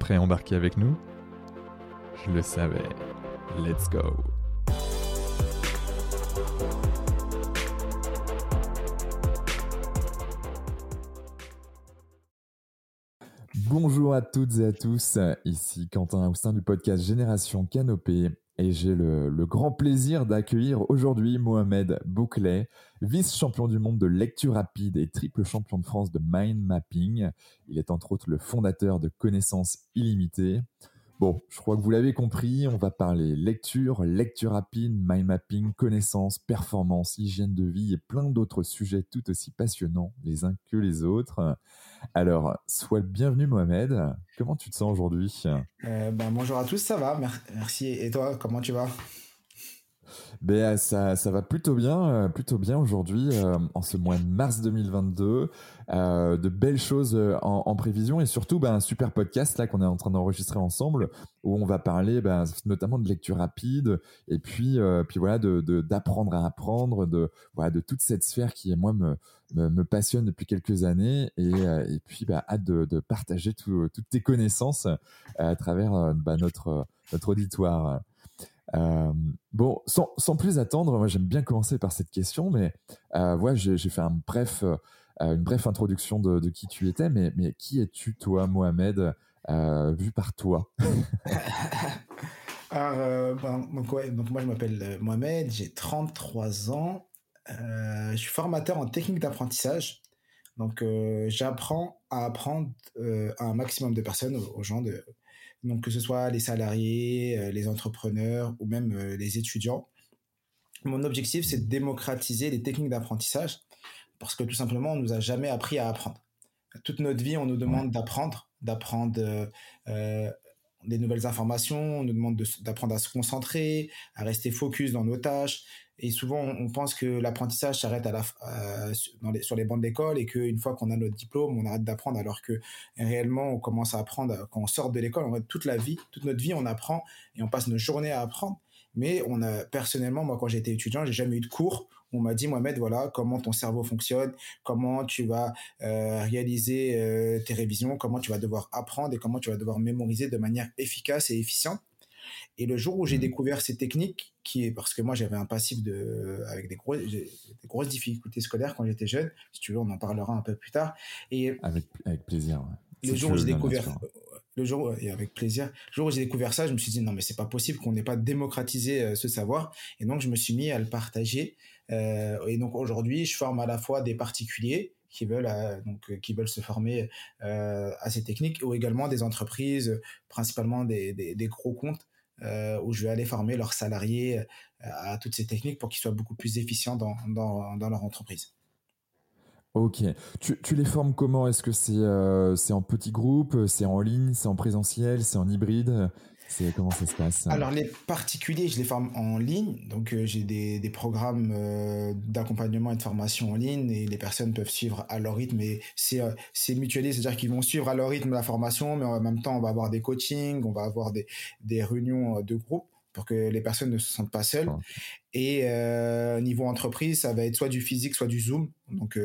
prêt à embarquer avec nous? Je le savais. Let's go. Bonjour à toutes et à tous, ici Quentin Austin du podcast Génération Canopée et j'ai le, grand plaisir d'accueillir aujourd'hui Mohamed Bouclet, vice-champion du monde de lecture rapide et triple champion de France de mind mapping. Il est entre autres le fondateur de Connaissances illimitées. Bon, je crois que vous l'avez compris, on va parler lecture, lecture rapide, mind mapping, connaissances, performance, hygiène de vie et plein d'autres sujets tout aussi passionnants les uns que les autres. Alors, sois le bienvenu Mohamed. Comment tu te sens aujourd'hui? Euh, ben, Bonjour à tous, ça va, merci. Et toi, comment tu vas? Ben, ça, ça va plutôt bien, euh, plutôt bien aujourd'hui, euh, en ce mois de mars 2022. Euh, de belles choses en, prévision et surtout ben, un super podcast là qu'on est en train d'enregistrer ensemble où on va parler ben, notamment de lecture rapide et puis, puis voilà d'apprendre à apprendre, de, voilà, de toute cette sphère qui, moi, me, me, passionne depuis quelques années et, et puis ben, hâte de, de partager toutes tes connaissances à travers ben, notre, notre auditoire. Euh, bon, sans, plus attendre, moi j'aime bien commencer par cette question, mais euh, j'ai fait bref, euh, une brève introduction de, qui tu étais, mais, qui es-tu, toi, Mohamed, euh, vu par toi? Alors, ouais, donc, moi je m'appelle Mohamed, j'ai 33 ans, je suis formateur en technique d'apprentissage. Donc, j'apprends à apprendre à un maximum de personnes, aux gens de, donc que ce soit les salariés, euh, les entrepreneurs ou même euh, les étudiants. Mon objectif, c'est de démocratiser les techniques d'apprentissage parce que tout simplement, on nous a jamais appris à apprendre. Toute notre vie, on nous demande d'apprendre, d'apprendre euh, des nouvelles informations, on nous demande d'apprendre à se concentrer, à rester focus dans nos tâches. Et souvent, on pense que l'apprentissage s'arrête la, sur les bancs de l'école et qu'une fois qu'on a notre diplôme, on arrête d'apprendre, alors que réellement, on commence à apprendre quand on sort de l'école. En fait, toute la vie, toute notre vie, on apprend et on passe nos journées à apprendre. Mais on a personnellement, moi, quand j'étais étudiant, j'ai jamais eu de cours. On m'a dit, Mohamed, voilà, comment ton cerveau fonctionne, comment tu vas euh, réaliser euh, tes révisions, comment tu vas devoir apprendre et comment tu vas devoir mémoriser de manière efficace et efficiente. Et le jour où j'ai mmh. découvert ces techniques, qui est parce que moi j'avais un passif de, avec des, gros, des grosses difficultés scolaires quand j'étais jeune, si tu veux, on en parlera un peu plus tard. Et avec, avec plaisir. Le jour où j'ai découvert, le jour et avec plaisir, le jour où j'ai découvert ça, je me suis dit non mais c'est pas possible qu'on n'ait pas démocratisé euh, ce savoir. Et donc je me suis mis à le partager. Euh, et donc aujourd'hui, je forme à la fois des particuliers qui veulent euh, donc qui veulent se former à ces techniques ou également des entreprises, principalement des, des, gros comptes euh, où je vais aller former leurs salariés euh, à toutes ces techniques pour qu'ils soient beaucoup plus efficients dans, dans, dans leur entreprise. Ok. Tu, tu, les formes comment? Est-ce que c'est euh, c'est en petits groupes? C'est en ligne? C'est en présentiel? C'est en hybride? Comment ça se passe Alors les particuliers, je les forme en ligne, donc euh, j'ai des, des, programmes euh, d'accompagnement et de formation en ligne et les personnes peuvent suivre à leur rythme. Et c'est euh, c'est mutualisé, c'est-à-dire qu'ils vont suivre à leur rythme la formation, mais en même temps on va avoir des coachings, on va avoir des, des réunions de groupe pour que les personnes ne se sentent pas seules. Et euh, niveau entreprise, ça va être soit du physique, soit du Zoom. Donc,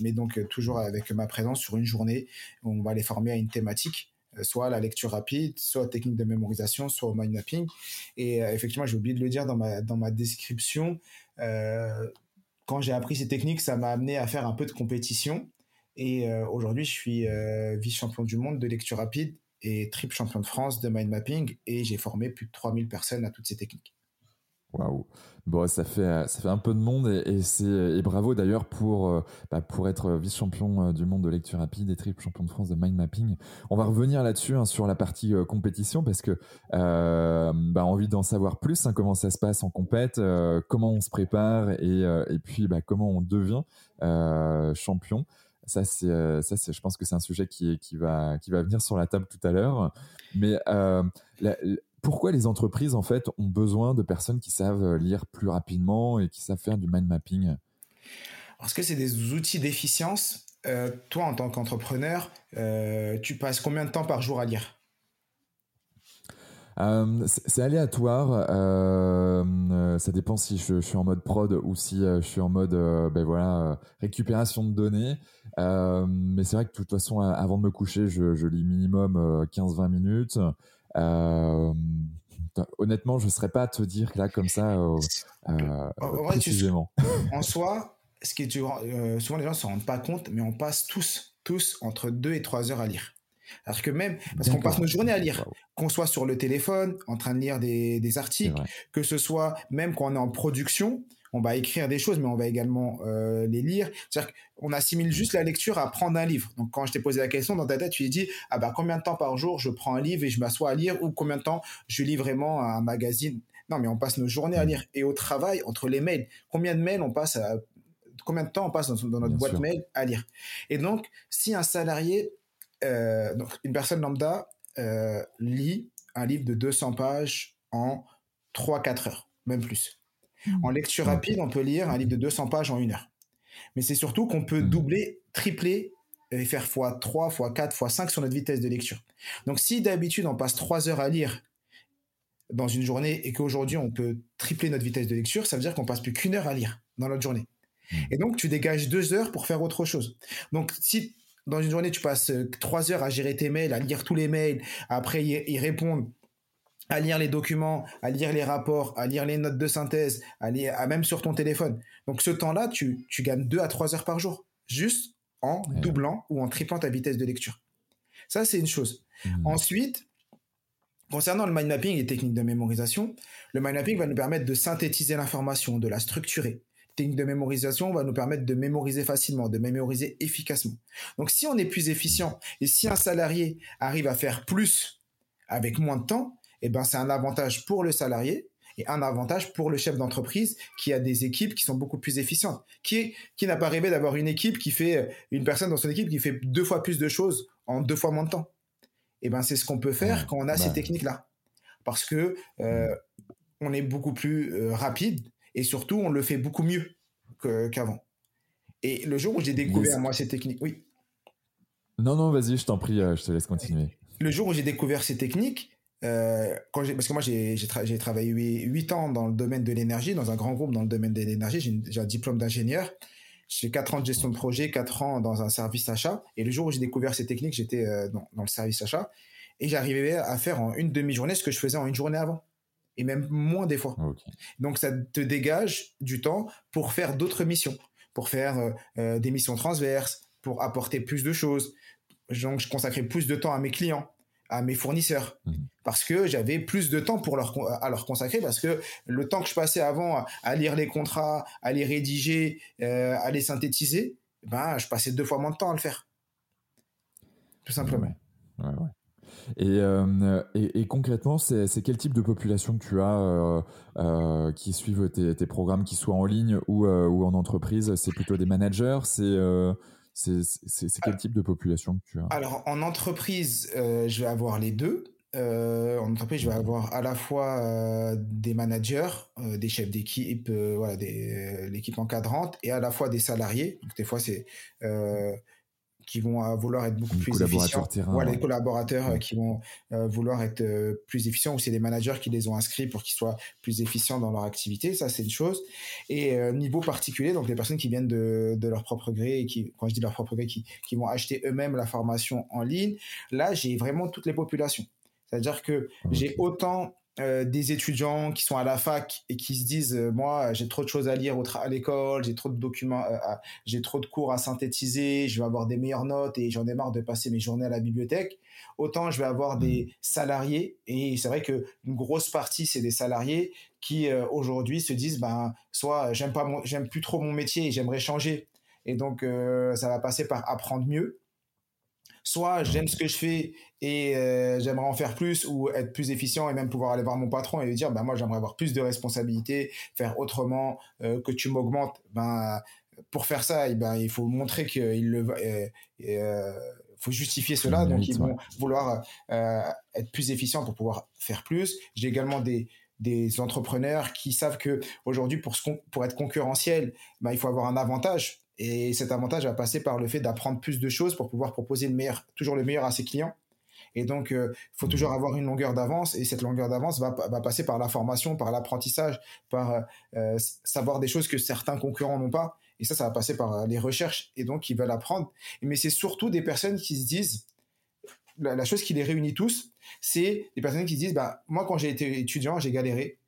mais donc toujours avec ma présence sur une journée, on va les former à une thématique. Euh, soit la lecture rapide, soit technique de mémorisation, soit mind mapping. Et euh, effectivement, j'ai oublié de le dire dans ma, dans ma description, euh, quand j'ai appris ces techniques, ça m'a amené à faire un peu de compétition. Et aujourd'hui, je suis vice-champion du monde de lecture rapide et triple champion de France de mind mapping. Et j'ai formé plus de 3000 personnes à toutes ces techniques. Waouh. Bon, ça fait ça fait un peu de monde et, c'est et bravo d'ailleurs pour euh, bah, pour être vice-champion euh, du monde de lecture rapide et triple champion de France de mind mapping. On va revenir là-dessus hein, sur la partie euh, compétition parce que euh, bah, envie d'en savoir plus, hein, comment ça se passe en compète, comment on se prépare et et puis bah, comment on devient champion. Ça c'est ça c'est je pense que c'est un sujet qui qui va qui va venir sur la table tout à l'heure. Mais pourquoi les entreprises en fait ont besoin de personnes qui savent euh, lire plus rapidement et qui savent faire du mind mapping? Parce que c'est des outils d'efficience. Euh, toi, en tant qu'entrepreneur, euh, tu passes combien de temps par jour à lire? C'est aléatoire. ça dépend si je, suis en mode prod ou si je suis en mode ben voilà récupération de données. mais c'est vrai que de toute façon, avant de me coucher, je, je lis minimum 15-20 minutes. Euh, honnêtement, je ne saurais pas te dire là comme ça euh, euh, précisément. en soi, ce qui est souvent les gens ne s'en rendent pas compte, mais on passe tous, tous entre 2 et 3 heures à lire. Alors que même, parce qu'on passe nos journées à lire, qu'on soit sur le téléphone, en train de lire des, des articles, que ce soit même quand on est en production, on va écrire des choses, mais on va également euh, les lire. C'est-à-dire qu'on assimile juste la lecture à prendre un livre. Donc, quand je t'ai posé la question, dans ta tête, tu lui dis, ah bah, combien de temps par jour je prends un livre et je m'assois à lire, ou combien de temps je lis vraiment un magazine? Non, mais on passe nos journées à lire. Et au travail, entre les mails, combien de mails on passe à, combien de temps on passe dans, notre boîte mail à lire? Et donc, si un salarié, euh, donc une personne lambda, euh, lit un livre de 200 pages en 3-4 heures, même plus. En lecture rapide, on peut lire un livre de 200 pages en une heure. Mais c'est surtout qu'on peut hmm. doubler, tripler et faire x3, x4, x5 sur notre vitesse de lecture. Donc si d'habitude on passe 3 heures à lire dans une journée et qu'aujourd'hui on peut tripler notre vitesse de lecture, ça veut dire qu'on passe plus qu'une heure à lire dans notre journée. Hmm. Et donc tu dégages deux heures pour faire autre chose. Donc si dans une journée tu passes 3 heures à gérer tes mails, à lire tous les mails, après y répondre, à lire les documents, à lire les rapports, à lire les notes de synthèse, à lire, à même sur ton téléphone. Donc ce temps-là, tu, tu gagnes 2 à 3 heures par jour, juste en doublant ou en triplant ta vitesse de lecture. Ça, c'est une chose. Mmh. Ensuite, concernant le mind mapping et les techniques de mémorisation, le mind mapping va nous permettre de synthétiser l'information, de la structurer. Technique de mémorisation va nous permettre de mémoriser facilement, de mémoriser efficacement. Donc si on est plus efficient et si un salarié arrive à faire plus avec moins de temps, eh ben, c'est un avantage pour le salarié et un avantage pour le chef d'entreprise qui a des équipes qui sont beaucoup plus efficientes. Qui, qui n'a pas rêvé d'avoir une équipe qui fait, une personne dans son équipe qui fait deux fois plus de choses en deux fois moins de temps Eh ben, c'est ce qu'on peut faire quand on a ces techniques-là. Parce que euh, on est beaucoup plus euh, rapide et surtout, on le fait beaucoup mieux qu'avant. et le jour où j'ai découvert, moi, ces techniques, oui. Non, non, vas-y, je t'en prie, euh, je te laisse continuer. Le jour où j'ai découvert ces techniques, euh, quand parce que moi j'ai travaillé 8 ans dans le domaine de l'énergie, dans un grand groupe dans le domaine de l'énergie, j'ai un diplôme d'ingénieur. J'ai 4 ans de gestion de projet, 4 ans dans un service achat. Et le jour où j'ai découvert ces techniques, j'étais euh, dans, le service achat. Et j'arrivais à faire en une demi-journée ce que je faisais en une journée avant. Et même moins des fois. Donc ça te dégage du temps pour faire d'autres missions. Pour faire euh, des missions transverses, pour apporter plus de choses. Donc je consacrais plus de temps à mes clients à mes fournisseurs mmh. parce que j'avais plus de temps pour leur à leur consacrer parce que le temps que je passais avant à, lire les contrats, à les rédiger, euh, à les synthétiser, ben je passais deux fois moins de temps à le faire. Tout simplement. Euh, et, et, concrètement, c'est quel type de population que tu as euh, qui suivent tes, tes, programmes, qui soient en ligne ou, ou en entreprise? C'est plutôt des managers? C'est c'est quel type de population que tu as? Alors, en entreprise, euh, je vais avoir les deux. Euh, en entreprise, je vais avoir à la fois euh, des managers, des chefs d'équipe, voilà, l'équipe encadrante, et à la fois des salariés. Donc, des fois, c'est qui vont euh, vouloir être beaucoup plus efficients. Terrain, les collaborateurs euh, qui vont euh, vouloir être plus efficients ou c'est des managers qui les ont inscrits pour qu'ils soient plus efficients dans leur activité. Ça, c'est une chose. Et niveau particulier, donc les personnes qui viennent de, de leur propre gré et qui, quand je dis leur propre gré, qui, qui vont acheter eux-mêmes la formation en ligne, là, j'ai vraiment toutes les populations. C'est-à-dire que j'ai autant euh, des étudiants qui sont à la fac et qui se disent euh, moi j'ai trop de choses à lire à l'école j'ai trop de documents euh, j'ai trop de cours à synthétiser je vais avoir des meilleures notes et j'en ai marre de passer mes journées à la bibliothèque. Autant je vais avoir des mmh. salariés et c'est vrai que une grosse partie c'est des salariés qui aujourd'hui se disent ben soit j'aime pas j'aime plus trop mon métier et j'aimerais changer. Et donc ça va passer par apprendre mieux soit j'aime ce que je fais et euh, j'aimerais en faire plus ou être plus efficient et même pouvoir aller voir mon patron et lui dire bah moi j'aimerais avoir plus de responsabilités faire autrement euh, que tu m'augmentes. Ben pour faire ça eh ben il faut montrer qu'il le euh, faut justifier cela. Donc ils vont vouloir être plus efficients pour pouvoir faire plus. J'ai également des des entrepreneurs qui savent que aujourd'hui pour pour être concurrentiel ben, il faut avoir un avantage et cet avantage va passer par le fait d'apprendre plus de choses pour pouvoir proposer toujours le meilleur à ses clients. Et donc, il euh, faut toujours avoir une longueur d'avance. Et cette longueur d'avance va, passer par la formation, par l'apprentissage, par euh, euh, savoir des choses que certains concurrents n'ont pas. Et ça, ça va passer par les recherches. Et donc, ils veulent apprendre. Mais c'est surtout des personnes qui se disent, la, la chose qui les réunit tous, c'est des personnes qui se disent, bah, moi, quand j'ai été étudiant, j'ai galéré.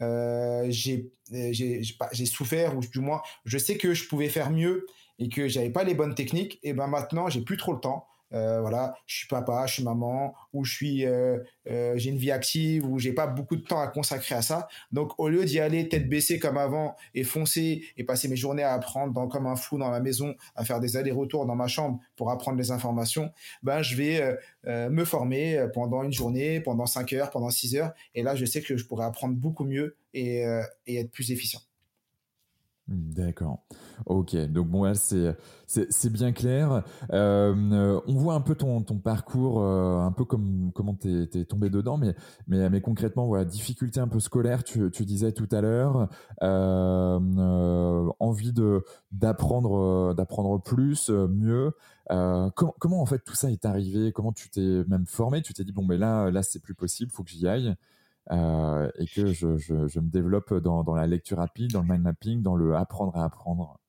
Euh, j'ai j'ai souffert ou du moins je sais que je pouvais faire mieux et que j'avais pas les bonnes techniques. Et ben maintenant j'ai plus trop le temps euh, voilà, je suis papa, je suis maman, ou je suis, euh, euh, j'ai une vie active, ou j'ai pas beaucoup de temps à consacrer à ça. Donc, au lieu d'y aller tête baissée comme avant et foncer et passer mes journées à apprendre dans, comme un fou dans ma maison, à faire des allers-retours dans ma chambre pour apprendre les informations, ben, je vais me former pendant une journée, pendant 5 heures, pendant 6 heures. Et là, je sais que je pourrais apprendre beaucoup mieux et, et être plus efficient. D'accord. Ok. Donc bon, c'est c'est bien clair. Euh, on voit un peu ton, ton parcours, euh, un peu comme comment t'es es tombé dedans, mais mais mais concrètement, voilà, difficulté un peu scolaire. Tu, tu disais tout à l'heure, euh, envie de d'apprendre d'apprendre plus, mieux. comment comment en fait tout ça est arrivé? Comment tu t'es même formé? Tu t'es dit bon, mais là là c'est plus possible, faut que j'y aille. Euh, et que je, je, je, me développe dans, dans, la lecture rapide, dans le mind mapping, dans le apprendre à apprendre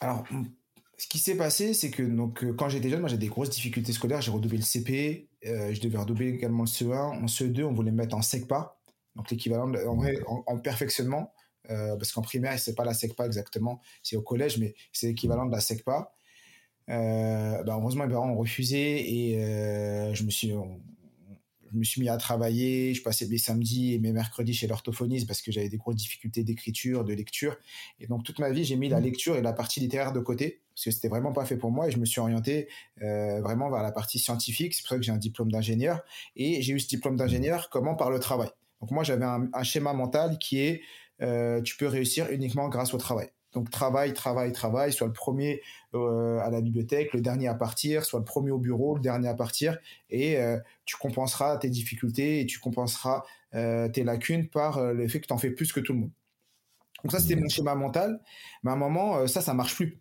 Alors, ce qui s'est passé, c'est que donc, euh, quand j'étais jeune, moi j'ai des grosses difficultés scolaires. J'ai redoublé le CP, euh, je devais redoubler également le CE1. En CE2, on voulait me mettre en SECPA, donc l'équivalent en, vrai, en, perfectionnement, euh, parce qu'en primaire, c'est pas la SECPA exactement, c'est au collège, mais c'est l'équivalent de la SECPA. Euh, bah heureusement, mes parents ont refusé et je me suis, je me suis mis à travailler, je passais mes samedis et mes mercredis chez l'orthophoniste parce que j'avais des grosses difficultés d'écriture, de lecture. Et donc toute ma vie, j'ai mis la mmh. lecture et la partie littéraire de côté parce que c'était vraiment pas fait pour moi et je me suis orienté euh, vraiment vers la partie scientifique. C'est pour ça que j'ai un diplôme d'ingénieur et j'ai eu ce diplôme d'ingénieur comment par le travail. Donc moi, j'avais un, schéma mental qui est euh, tu peux réussir uniquement grâce au travail. Donc travail, travail, travail, soit le premier euh, à la bibliothèque, le dernier à partir, soit le premier au bureau, le dernier à partir, et euh, tu compenseras tes difficultés et tu compenseras euh, tes lacunes par le fait que tu en fais plus que tout le monde. Donc ça, c'était mon schéma mental. Mais à un moment, ça, ça marche plus.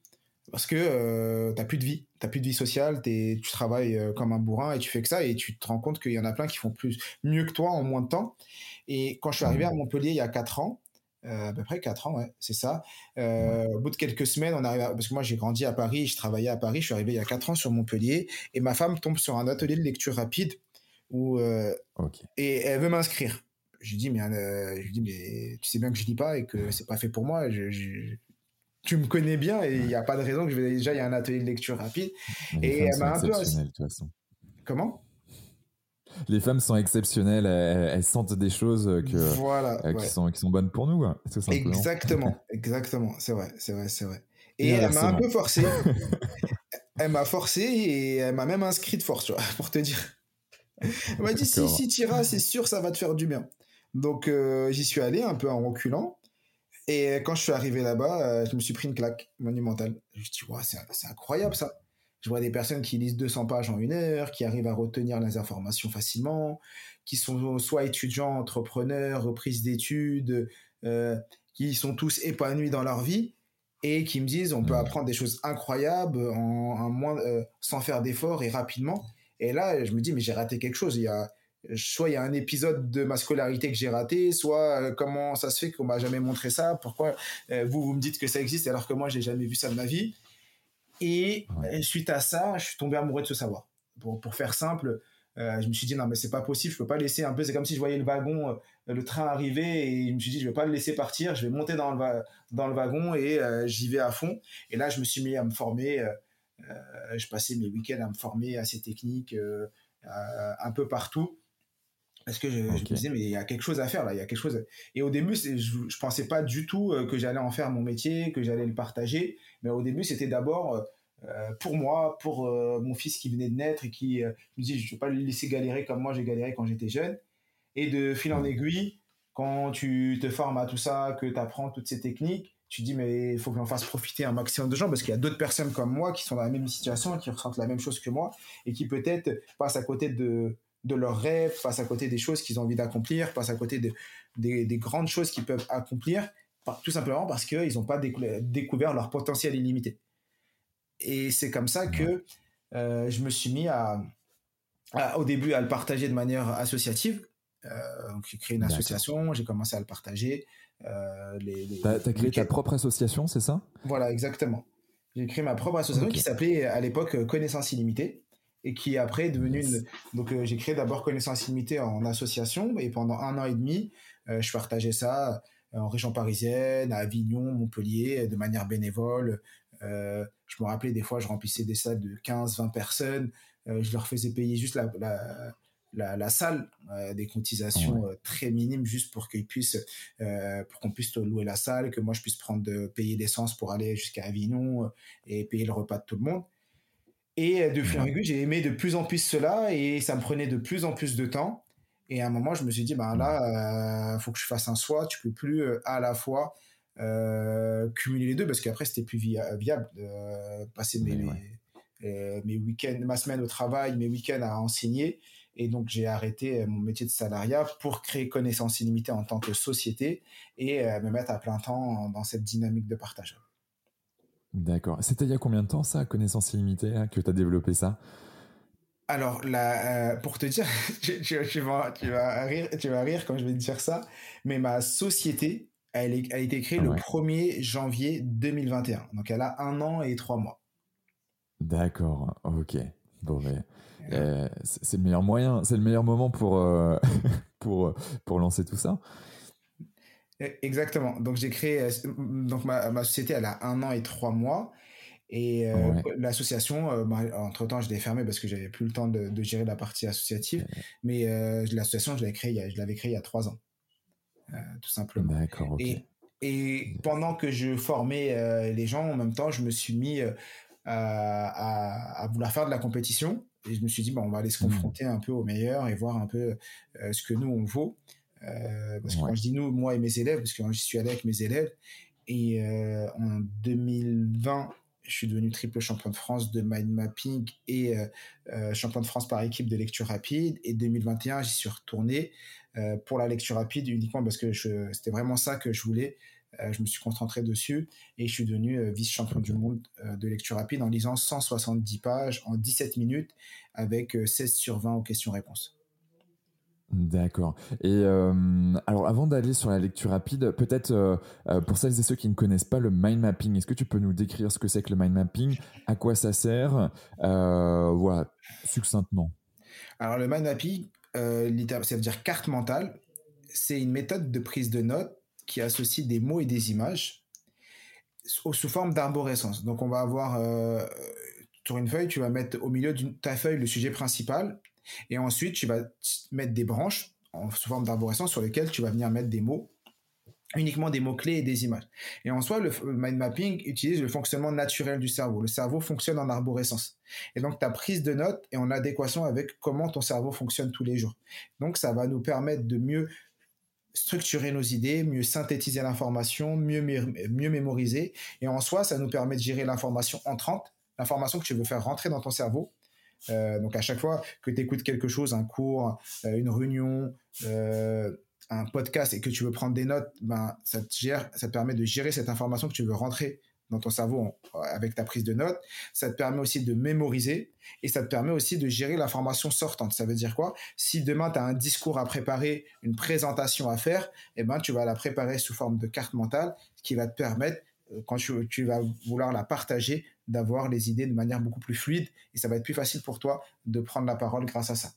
Parce que tu n'as plus de vie, tu n'as plus de vie sociale, tu travailles comme un bourrin et tu fais que ça et tu te rends compte qu'il y en a plein qui font plus mieux que toi en moins de temps. Et quand je suis arrivé à Montpellier il y a 4 ans, à peu près 4 ans, ouais, c'est ça. Euh, au bout de quelques semaines, on arrive parce que moi j'ai grandi à Paris, je travaillais à Paris, je suis arrivé il y a 4 ans sur Montpellier, et ma femme tombe sur un atelier de lecture rapide où, euh, et elle veut m'inscrire. Je lui dis, mais, je dis, mais tu sais bien que je lis pas et que c'est pas fait pour moi. Je, tu me connais bien et il n'y a pas de raison que je vais déjà, il y a un atelier de lecture rapide. et elle m'a un peu. Comment? Les femmes sont exceptionnelles, elles, sentent des choses que, euh, qui, sont, qui sont bonnes pour nous. Exactement, exactement, c'est vrai, c'est vrai, c'est vrai. Et, elle m'a un peu forcé. elle m'a forcé et elle m'a même inscrit de force, pour te dire. Elle m'a dit si, si tu iras, c'est sûr, ça va te faire du bien. Donc euh, j'y suis allé un peu en reculant. Et quand je suis arrivé là-bas, euh, je me suis pris une claque monumentale. Je me suis dit, c'est incroyable ça. Je vois des personnes qui lisent 200 pages en une heure, qui arrivent à retenir les informations facilement, qui sont soit étudiants, entrepreneurs, reprises d'études, euh, qui sont tous épanouis dans leur vie et qui me disent on peut mmh. apprendre des choses incroyables en, moins, euh, sans faire d'efforts et rapidement. Et là, je me dis mais j'ai raté quelque chose. Il y a soit il y a un épisode de ma scolarité que j'ai raté, soit euh, comment ça se fait qu'on m'a jamais montré ça, pourquoi vous vous me dites que ça existe alors que moi j'ai jamais vu ça de ma vie? Et suite à ça, je suis tombé amoureux de ce savoir. Pour, pour faire simple, je me suis dit non mais c'est pas possible, je peux pas laisser un peu. C'est comme si je voyais le wagon, le train arriver et je me suis dit je vais pas le laisser partir, je vais monter dans le dans le wagon et j'y vais à fond. Et là je me suis mis à me former. je passais mes week-ends à me former à ces techniques un peu partout parce que je, me disais mais il y a quelque chose à faire là il y a quelque chose et au début je, je pensais pas du tout euh, que j'allais en faire mon métier que j'allais le partager mais au début c'était d'abord euh, euh, pour moi pour mon fils qui venait de naître et qui me dit je vais pas le laisser galérer comme moi j'ai galéré quand j'étais jeune. Et de fil en aiguille quand tu te formes à tout ça que tu apprends toutes ces techniques tu dis mais il faut que j'en fasse profiter un maximum de gens parce qu'il y a d'autres personnes comme moi qui sont dans la même situation qui ressentent la même chose que moi et qui peut-être passent à côté de de leurs rêves, face à côté des choses qu'ils ont envie d'accomplir, face à côté de, des, grandes choses qu'ils peuvent accomplir, tout simplement parce qu'ils n'ont pas découvert leur potentiel illimité. Et c'est comme ça que euh, je me suis mis à, au début à le partager de manière associative. Euh, j'ai créé une association, j'ai commencé à le partager. Euh, les, as, créé ta propre association, c'est ça? Voilà, exactement. J'ai créé ma propre association qui s'appelait à l'époque Connaissance illimitée et qui après est devenu une... donc euh, j'ai créé d'abord connaissance limitée en association et pendant un an et demi euh, je partageais ça euh, en région parisienne à Avignon Montpellier de manière bénévole. Je me rappelais des fois je remplissais des salles de 15 20 personnes. Je leur faisais payer juste la, la, la, salle des cotisations très minimes juste pour qu'ils puissent pour qu'on puisse louer la salle que moi je puisse prendre de payer l'essence pour aller jusqu'à Avignon et payer le repas de tout le monde. Et euh, de fil en aiguille, j'ai aimé de plus en plus cela et ça me prenait de plus en plus de temps. Et à un moment, je me suis dit, ben là, il euh, faut que je fasse un choix. Tu peux plus euh, à la fois cumuler les deux parce qu'après, c'était plus viable de passer mes, mes, week-ends, ma semaine au travail, mes week-ends à enseigner. Et donc, j'ai arrêté mon métier de salariat pour créer Connaissance Illimitée en tant que société et me mettre à plein temps dans cette dynamique de partage. D'accord. C'était il y a combien de temps ça, connaissance illimitée, que tu as développé ça? Alors, là, euh, pour te dire, tu, vas, rire, tu vas rire quand je vais te dire ça, mais ma société, elle, a été créée le 1er janvier 2021. Donc, elle a un an et trois mois. D'accord, ok. Bon, mais euh, c'est le meilleur moyen, c'est le meilleur moment pour, euh, pour, pour lancer tout ça. E, exactement. Donc j'ai créé donc ma, ma, société elle a un an et trois mois et euh, l'association euh, entre temps je l'ai fermée parce que j'avais plus le temps de, de, gérer la partie associative mais l'association je l'avais créée je l'avais créée il y a trois ans tout simplement. D'accord. Et, et pendant que je formais les gens en même temps je me suis mis à, à, vouloir faire de la compétition et je me suis dit bon on va aller se mmh. confronter un peu aux meilleurs et voir un peu ce que nous on vaut. Euh, parce que quand je dis nous, moi et mes élèves, parce que je suis allé avec mes élèves, et euh, en 2020, je suis devenu triple champion de France de mind mapping et euh, champion de France par équipe de lecture rapide. Et 2021, j'y suis retourné pour la lecture rapide uniquement parce que c'était vraiment ça que je voulais. je me suis concentré dessus et je suis devenu vice-champion du monde de lecture rapide en lisant 170 pages en 17 minutes avec 16 sur 20 aux questions-réponses. D'accord. Et euh, alors, avant d'aller sur la lecture rapide, peut-être euh, euh, pour celles et ceux qui ne connaissent pas le mind mapping, est-ce que tu peux nous décrire ce que c'est que le mind mapping, à quoi ça sert, voilà, succinctement? Alors, le mind mapping, ça veut dire carte mentale. C'est une méthode de prise de notes qui associe des mots et des images sous forme d'arborescence. Donc, on va avoir sur une feuille, tu vas mettre au milieu de ta feuille le sujet principal et ensuite, tu vas mettre des branches en sous forme d'arborescence sur lesquelles tu vas venir mettre des mots uniquement des mots-clés et des images. Et en soi, le mind mapping utilise le fonctionnement naturel du cerveau. Le cerveau fonctionne en arborescence. Et donc, ta prise de notes est en adéquation avec comment ton cerveau fonctionne tous les jours. Donc, ça va nous permettre de mieux structurer nos idées, mieux synthétiser l'information, mieux, mieux mémoriser. Et en soi, ça nous permet de gérer l'information entrante, l'information que tu veux faire rentrer dans ton cerveau, euh, donc à chaque fois que tu écoutes quelque chose, un cours, euh, une réunion, euh, un podcast et que tu veux prendre des notes, ben ça te gère, ça permet de gérer cette information que tu veux rentrer dans ton cerveau avec ta prise de notes. Ça te permet aussi de mémoriser et ça te permet aussi de gérer l'information sortante. Ça veut dire quoi? Si demain tu as un discours à préparer, une présentation à faire, eh ben tu vas la préparer sous forme de carte mentale, qui va te permettre quand tu, tu vas vouloir la partager d'avoir les idées de manière beaucoup plus fluide et ça va être plus facile pour toi de prendre la parole grâce à ça.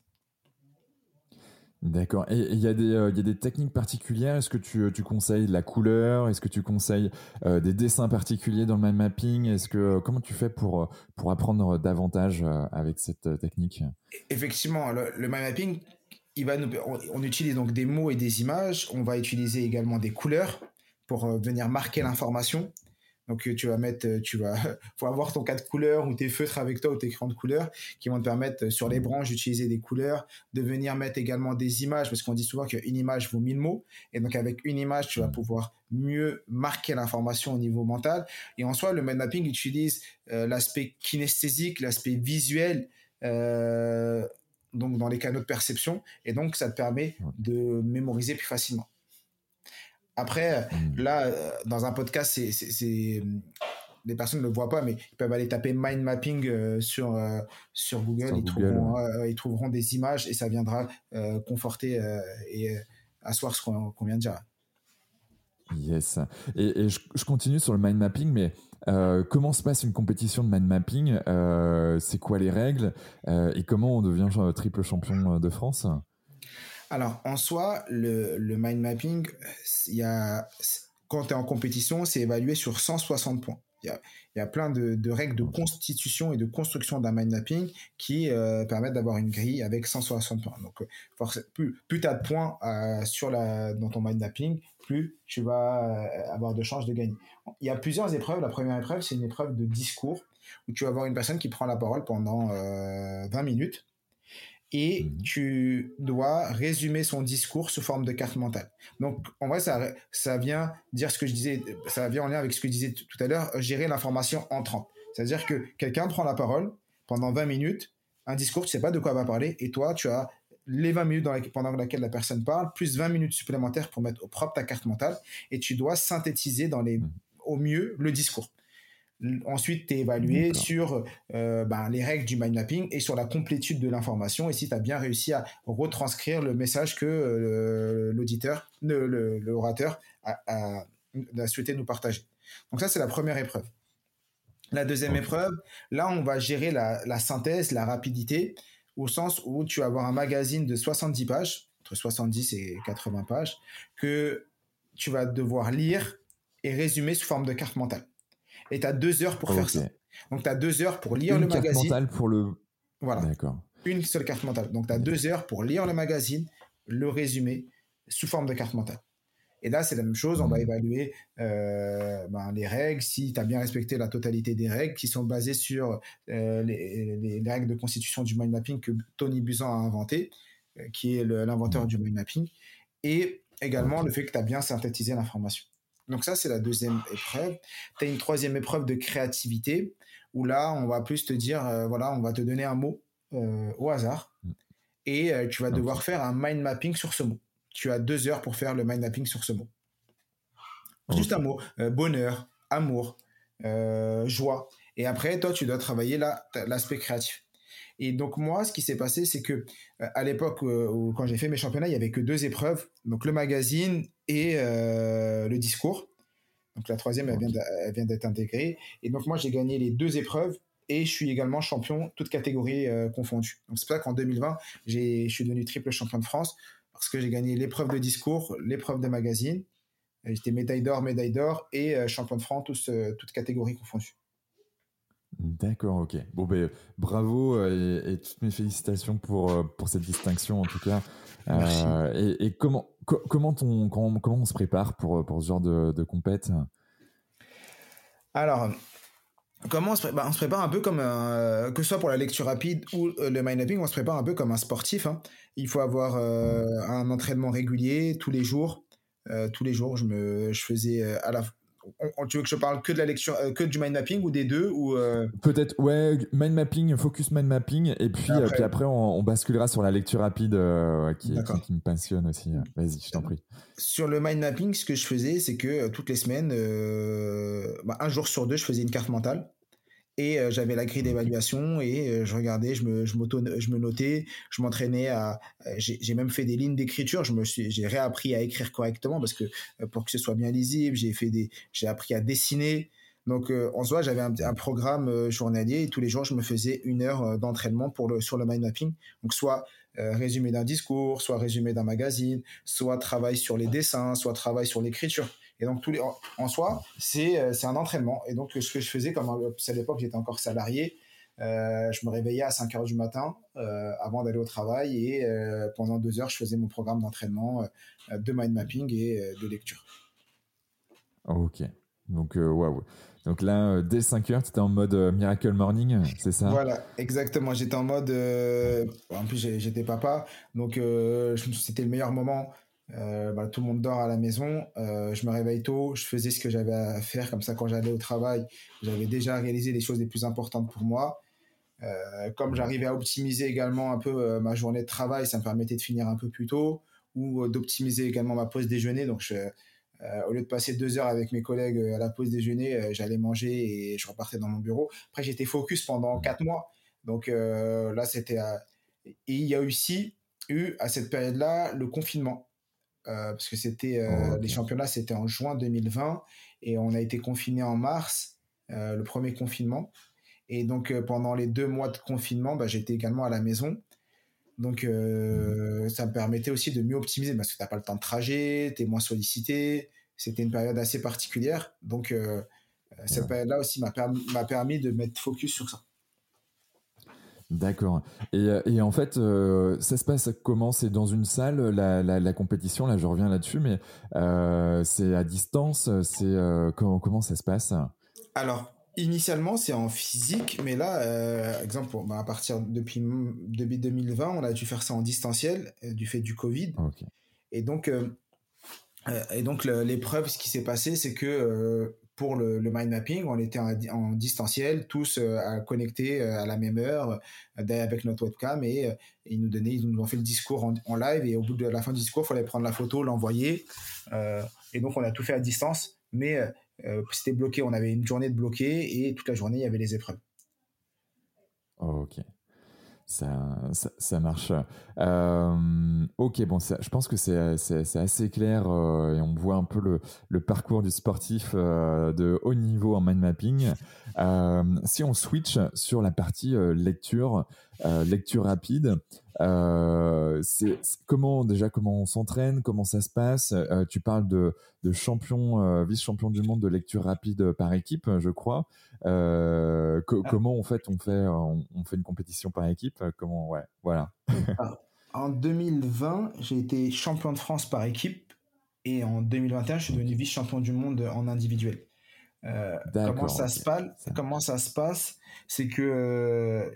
D'accord. Et il y, a des, euh, y a des techniques particulières? Est-ce que tu, tu conseilles la couleur? Est-ce que tu conseilles euh, des dessins particuliers dans le mind mapping? Est-ce que euh, comment tu fais pour pour apprendre davantage avec cette technique? Effectivement, le, mind mapping, il va nous, on, utilise donc des mots et des images. On va utiliser également des couleurs pour venir marquer l'information. Donc tu vas mettre, euh, tu vas, faut avoir ton cas de couleur ou tes feutres avec toi ou tes crayons de couleur qui vont te permettre euh, sur les branches d'utiliser des couleurs, de venir mettre également des images parce qu'on dit souvent qu'une image vaut mille mots. Et donc avec une image tu vas pouvoir mieux marquer l'information au niveau mental. Et en soi le mind mapping utilise euh, l'aspect kinesthésique, l'aspect visuel donc dans les canaux de perception. Et donc ça te permet de mémoriser plus facilement. Après, hmm. là, euh, dans un podcast, c'est, les personnes ne le voient pas, mais ils peuvent aller taper mind mapping euh, sur, euh, sur Google. ils, trouveront, ils, trouveront, des images et ça viendra conforter et asseoir ce qu'on, vient de dire. Yes. Et, je, continue sur le mind mapping, mais comment se passe une compétition de mind mapping C'est quoi les règles Et comment on devient triple champion de France? Alors, en soi, le, mind mapping, quand tu es en compétition, c'est évalué sur 160 points. Il y a, plein de, règles de constitution et de construction d'un mind mapping qui euh, permettent d'avoir une grille avec 160 points. Donc, euh, plus, plus tu as de points euh, sur la, dans ton mind mapping, plus tu vas avoir de chances de gagner. Il y a plusieurs épreuves. La première épreuve, c'est une épreuve de discours où tu vas avoir une personne qui prend la parole pendant 20 minutes et mmh tu dois résumer son discours sous forme de carte mentale. Donc, en vrai, ça, ça vient dire ce que je disais, ça vient en lien avec ce que je disais tout à l'heure, gérer l'information entrante. C'est-à-dire que quelqu'un prend la parole pendant 20 minutes, un discours, tu sais pas de quoi elle va parler, et toi, tu as les 20 minutes pendant laquelle la personne parle, plus 20 minutes supplémentaires pour mettre au propre ta carte mentale, et tu dois synthétiser dans les, mmh. au mieux le discours. Ensuite, tu es évalué sur euh, ben, les règles du mind mapping et sur la complétude de l'information et si tu as bien réussi à retranscrire le message que euh, l'auditeur, l'orateur a, a, souhaité nous partager. Donc ça, c'est la première épreuve. La deuxième épreuve, là, on va gérer la, la, synthèse, la rapidité, au sens où tu vas avoir un magazine de 70 pages, entre 70 et 80 pages, que tu vas devoir lire et résumer sous forme de carte mentale et tu as deux heures pour faire ça. Donc, tu as deux heures pour lire le magazine. Une carte mentale pour le. Voilà. D'accord. Une seule carte mentale. Donc, tu as deux heures pour lire le magazine, le résumer sous forme de carte mentale. Et là, c'est la même chose. On va mmh. évaluer euh, ben, les règles, si tu as bien respecté la totalité des règles qui sont basées sur euh, les, règles de constitution du mind mapping que Tony Buzan a inventé, euh, qui est l'inventeur mmh. du mind mapping, et également le fait que tu as bien synthétisé l'information. Donc ça, c'est la deuxième épreuve. Tu as une troisième épreuve de créativité, où là, on va plus te dire, euh, voilà, on va te donner un mot euh, au hasard, mm. et euh, tu vas devoir faire un mind mapping sur ce mot. Tu as deux heures pour faire le mind mapping sur ce mot. Juste un mot, bonheur, amour, joie. Et après, toi, tu dois travailler l'aspect créatif. Et donc moi, ce qui s'est passé, c'est que euh, à l'époque où quand j'ai fait mes championnats, il y avait que deux épreuves, donc le magazine et euh, le discours. Donc la troisième, elle vient d'être intégrée. Et donc moi, j'ai gagné les deux épreuves et je suis également champion, toutes catégories euh, confondues. Donc c'est pour ça qu'en 2020, je suis devenu triple champion de France parce que j'ai gagné l'épreuve de discours, l'épreuve de magazine. J'étais médaille d'or, médaille d'or et champion de France, toutes catégories confondues. D'accord, ok. Bon, ben, bravo euh, et, toutes mes félicitations pour, euh, pour cette distinction en tout cas. Euh, et, comment, comment, on, comment, on se prépare pour, pour ce genre de, de compète? Alors, comment on se, prépare, on se prépare un peu comme un, que ce soit pour la lecture rapide ou le mind mapping, on se prépare un peu comme un sportif. Hein. Il faut avoir un entraînement régulier tous les jours. tous les jours, je, me, je faisais à la, tu veux que je parle que de la lecture, euh, que du mind mapping ou des deux ou euh? Peut-être, ouais, mind mapping, focus mind mapping, et puis après, euh, puis après on, basculera sur la lecture rapide qui, qui, me passionne aussi. Vas-y, je t'en prie. Sur le mind mapping, ce que je faisais, c'est que toutes les semaines, bah, un jour sur deux, je faisais une carte mentale et euh, j'avais la grille d'évaluation et euh, je regardais, je me, je, je me notais, je m'entraînais à, euh, j'ai même fait des lignes d'écriture, je me suis, j'ai réappris à écrire correctement parce que pour que ce soit bien lisible, j'ai fait des, j'ai appris à dessiner. Donc en soi, j'avais un, un, programme journalier et tous les jours, je me faisais une heure d'entraînement pour le sur le mind mapping. Donc soit résumé d'un discours, soit résumé d'un magazine, soit travail sur les dessins, soit travail sur l'écriture. Et donc, tous les, en, soi, c'est, c'est un entraînement. Et donc, ce que je faisais, comme à l'époque, j'étais encore salarié, je me réveillais à 5 heures du matin avant d'aller au travail et pendant deux heures, je faisais mon programme d'entraînement de mind mapping et de lecture. Ok. Donc, waouh. Donc là, euh, dès 5 heures, tu étais en mode euh, Miracle Morning, c'est ça? Voilà, exactement. J'étais en mode. Euh, en plus, j'étais papa. Donc, c'était le meilleur moment. Bah, tout le monde dort à la maison. je me réveille tôt. Je faisais ce que j'avais à faire. Comme ça, quand j'allais au travail, j'avais déjà réalisé les choses les plus importantes pour moi. comme j'arrivais à optimiser également un peu ma journée de travail, ça me permettait de finir un peu plus tôt ou d'optimiser également ma pause déjeuner. Donc, euh, au lieu de passer deux heures avec mes collègues euh, à la pause déjeuner, euh, j'allais manger et je repartais dans mon bureau. Après, j'étais focus pendant quatre mois. Donc là, c'était. Et il y a aussi eu à cette période-là le confinement. Parce que c'était oh, les championnats, c'était en juin 2020 et on a été confiné en mars, le premier confinement. Et donc pendant les deux mois de confinement, bah, j'étais également à la maison. Donc, euh, ça me permettait aussi de mieux optimiser parce que tu n'as pas le temps de trajet, tu es moins sollicité. C'était une période assez particulière. Donc, euh, cette période-là aussi m'a permis, permis, de mettre focus sur ça. D'accord. Et, euh, en fait, ça se passe comment? C'est dans une salle, la, compétition, là je reviens là-dessus, mais c'est à distance C'est comment, comment ça se passe? Alors, Initialement, c'est en physique, mais là, euh, exemple, bah, à partir depuis début 2020, on a dû faire ça en distanciel euh, du fait du Covid. Et donc, euh, et donc l'épreuve, ce qui s'est passé, c'est que pour le, mind mapping, on était en, distanciel, tous à connecter à la même heure avec notre webcam et, ils nous donnaient, ils nous ont fait le discours en, live et au bout de la fin du discours, il fallait prendre la photo, l'envoyer. et donc, on a tout fait à distance, mais euh, c'était bloqué, on avait une journée de bloqué et toute la journée, il y avait les épreuves. ok. Ça, ça, marche. Euh, ok, bon, je pense que c'est assez clair euh, et on voit un peu le, le parcours du sportif de haut niveau en mind mapping. si on switch sur la partie lecture, lecture rapide, euh, c'est comment déjà comment on s'entraîne, comment ça se passe? Euh, tu parles de, de champion, euh, vice-champion du monde de lecture rapide par équipe, je crois. Ah. Comment en fait on fait on, fait une compétition par équipe? Comment ouais, voilà. en 2020, j'ai été champion de France par équipe et en 2021, je suis devenu vice-champion du monde en individuel. comment ça se passe Comment ça se passe? C'est que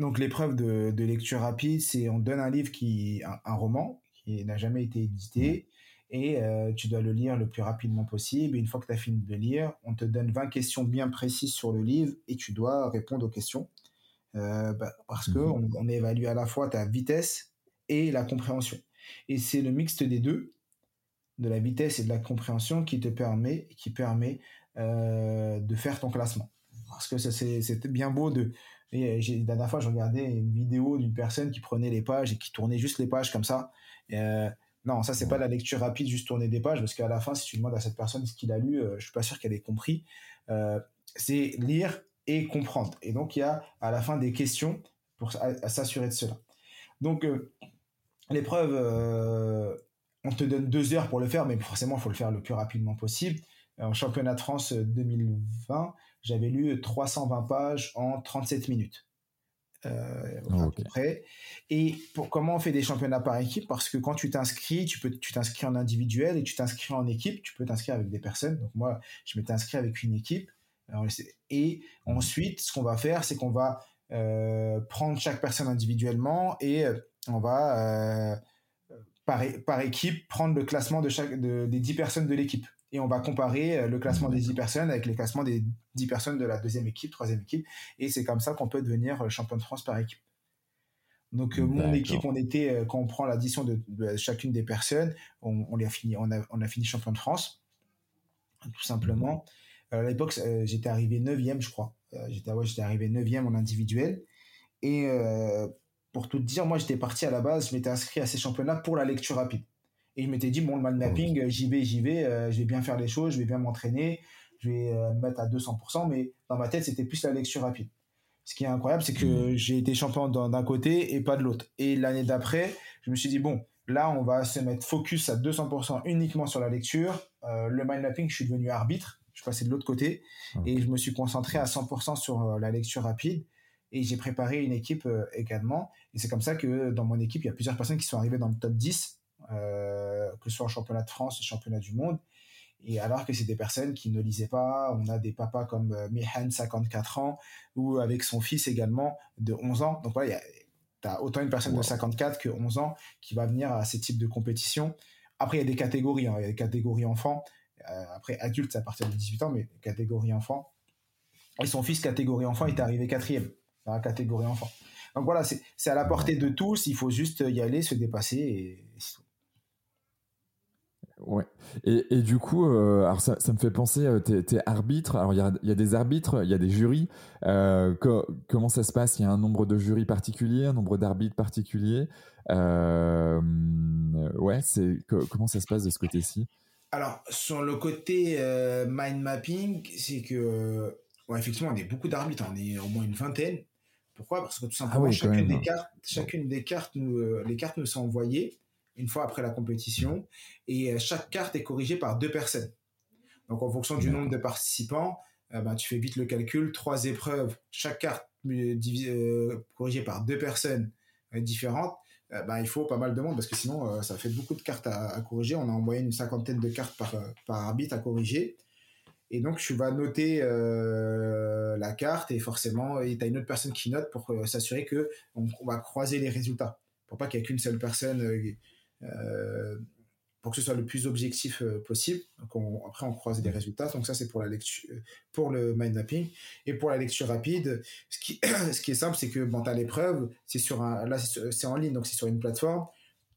donc l'épreuve de, lecture rapide, c'est on donne un livre qui un, roman qui n'a jamais été édité et euh, tu dois le lire le plus rapidement possible. Et une fois que tu as fini de le lire, on te donne 20 questions bien précises sur le livre et tu dois répondre aux questions euh, bah, parce que mhm. on, évalue à la fois ta vitesse et la compréhension. Et c'est le mixte des deux, de la vitesse et de la compréhension, qui te permet, qui permet euh, de faire ton classement. Parce que c'est bien beau de et euh, la dernière fois, je regardais une vidéo d'une personne qui prenait les pages et qui tournait juste les pages comme ça. Euh, non, ça, c'est pas la lecture rapide, juste tourner des pages, parce qu'à la fin, si tu demandes à cette personne ce qu'il a lu, euh, je suis pas sûr qu'elle ait compris. c'est lire et comprendre. Et donc, il y a à la fin des questions pour s'assurer de cela. Donc, l'épreuve, on te donne deux heures pour le faire, mais forcément, il faut le faire le plus rapidement possible. En championnat de France 2020, j'avais lu 320 pages en 37 minutes. Euh, à peu près. Et pour comment on fait des championnats par équipe Parce que quand tu t'inscris, tu peux, tu t'inscris en individuel et tu t'inscris en équipe. Tu peux t'inscrire avec des personnes. Donc moi, je m'étais inscrit avec une équipe. Et ensuite, ce qu'on va faire, c'est qu'on va euh, prendre chaque personne individuellement et euh, on va par, par, équipe prendre le classement de chaque des 10 personnes de l'équipe et on va comparer euh, le classement des 10 personnes avec les classements des 10 personnes de la deuxième équipe, troisième équipe, et c'est comme ça qu'on peut devenir euh, champion de France par équipe. Donc euh, mon équipe, on était quand on prend l'addition de, chacune des personnes, on, on, a fini, on a, on a fini champion de France, tout simplement. à l'époque, j'étais arrivé 9e, je crois. j'étais ouais, j'étais arrivé 9e en individuel. Et pour tout dire, moi j'étais parti à la base, je m'étais inscrit à ces championnats pour la lecture rapide. Et je m'étais dit, bon, le mind mapping, j'y vais, j'y vais, euh, je vais bien faire les choses, je vais bien m'entraîner, je vais euh, me mettre à 200%, mais dans ma tête, c'était plus la lecture rapide. Ce qui est incroyable, c'est que hmm. j'ai été champion d'un côté et pas de l'autre. Et l'année d'après, je me suis dit, bon, là, on va se mettre focus à 200% uniquement sur la lecture. Euh, le mind mapping, je suis devenu arbitre. Je suis passé de l'autre côté et je me suis concentré à 100% sur la lecture rapide. Et j'ai préparé une équipe euh, également. Et c'est comme ça que dans mon équipe, il y a plusieurs personnes qui sont arrivées dans le top 10, que ce soit en championnat de France, championnat du monde. Et alors que c'est des personnes qui ne lisaient pas, on a des papas comme euh, Mihan, 54 ans, ou avec son fils également de 11 ans. Donc voilà, tu as autant une personne de 54 que 11 ans qui va venir à ces types de compétitions. Après, il y a des catégories, hein. il y a des catégories enfants. Euh, après, adulte, c'est à partir de 18 ans, mais catégorie enfant. Et son fils, catégorie enfant, est arrivé quatrième dans la catégorie enfant. Donc voilà, c'est à la portée de tous, il faut juste y aller, se dépasser et Ouais. Et, et, du coup, euh, alors ça, ça, me fait penser, euh, t'es es arbitre. Alors il y a, y a, des arbitres, il y a des jurys. Euh, comment ça se passe? Il y a un nombre de jurys particuliers, un nombre d'arbitres particuliers. Euh, ouais, c'est comment ça se passe de ce côté-ci? Alors sur le côté mind mapping, c'est que ouais, effectivement, on est beaucoup d'arbitres. On est au moins une vingtaine. Pourquoi? Parce que tout simplement, ah chacune, des cartes, chacune des cartes, nous, les cartes nous sont envoyées une fois après la compétition. Et euh, chaque carte est corrigée par deux personnes. Donc en fonction du nombre de participants, euh, ben, tu fais vite le calcul. Trois épreuves, chaque carte euh, corrigée par deux personnes différentes. Ben, il faut pas mal de monde parce que sinon ça fait beaucoup de cartes à, corriger. On a en moyenne une cinquantaine de cartes par, par arbitre à corriger. Et donc, tu vas noter la carte et forcément, tu as une autre personne qui note pour s'assurer que on, va croiser les résultats. Pour pas qu'il y ait qu'une seule personne euh, pour que ce soit le plus objectif euh, possible. Donc après, on croise des résultats. Donc ça, c'est pour la lecture, pour le mind mapping. Et pour la lecture rapide, ce qui, ce qui est simple, c'est que bon, tu as l'épreuve, c'est sur un, là, c'est en ligne, donc c'est sur une plateforme.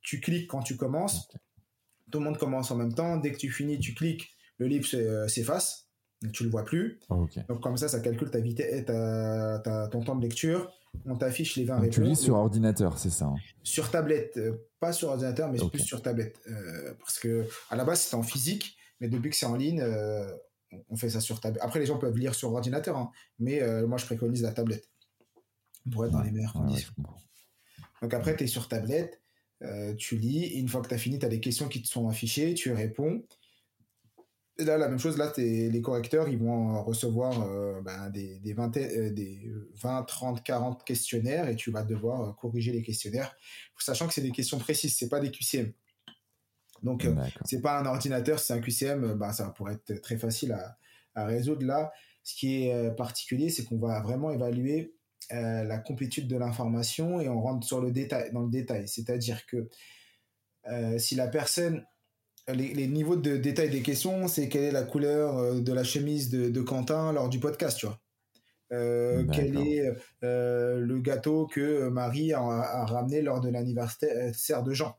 Tu cliques quand tu commences. Tout le monde commence en même temps. Dès que tu finis, tu cliques, le livre euh, s'efface. Tu le vois plus. Donc comme ça, ça calcule ta vitesse, ta, ta, ton temps de lecture on t'affiche les 20 réponses. Tu lis sur ordinateur, c'est ça hein Sur tablette, euh, pas sur ordinateur, mais plus sur tablette. Euh, parce que à la base, c'était en physique, mais depuis que c'est en ligne, euh, on fait ça sur tablette. Après, les gens peuvent lire sur ordinateur, hein, mais moi, je préconise la tablette pour être dans les meilleures conditions. Donc après, tu es sur tablette, tu lis, et une fois que tu as fini, tu as des questions qui te sont affichées, tu réponds. Et là, la même chose, là, les correcteurs, ils vont recevoir euh, ben, des, des, 20, euh, des 20, 30, 40 questionnaires et tu vas devoir euh, corriger les questionnaires, sachant que c'est des questions précises, c'est pas des QCM. Donc, c'est pas un ordinateur, c'est un QCM, ben, ça pourrait être très facile à, à résoudre. Là, ce qui est particulier, c'est qu'on va vraiment évaluer la complétude de l'information et on rentre sur le détail, dans le détail. C'est-à-dire que si la personne les, niveaux de détail des questions, c'est quelle est la couleur euh, de la chemise de, Quentin lors du podcast, tu vois. Euh, quel est euh, le gâteau que Marie a, ramené lors de l'anniversaire de Jean.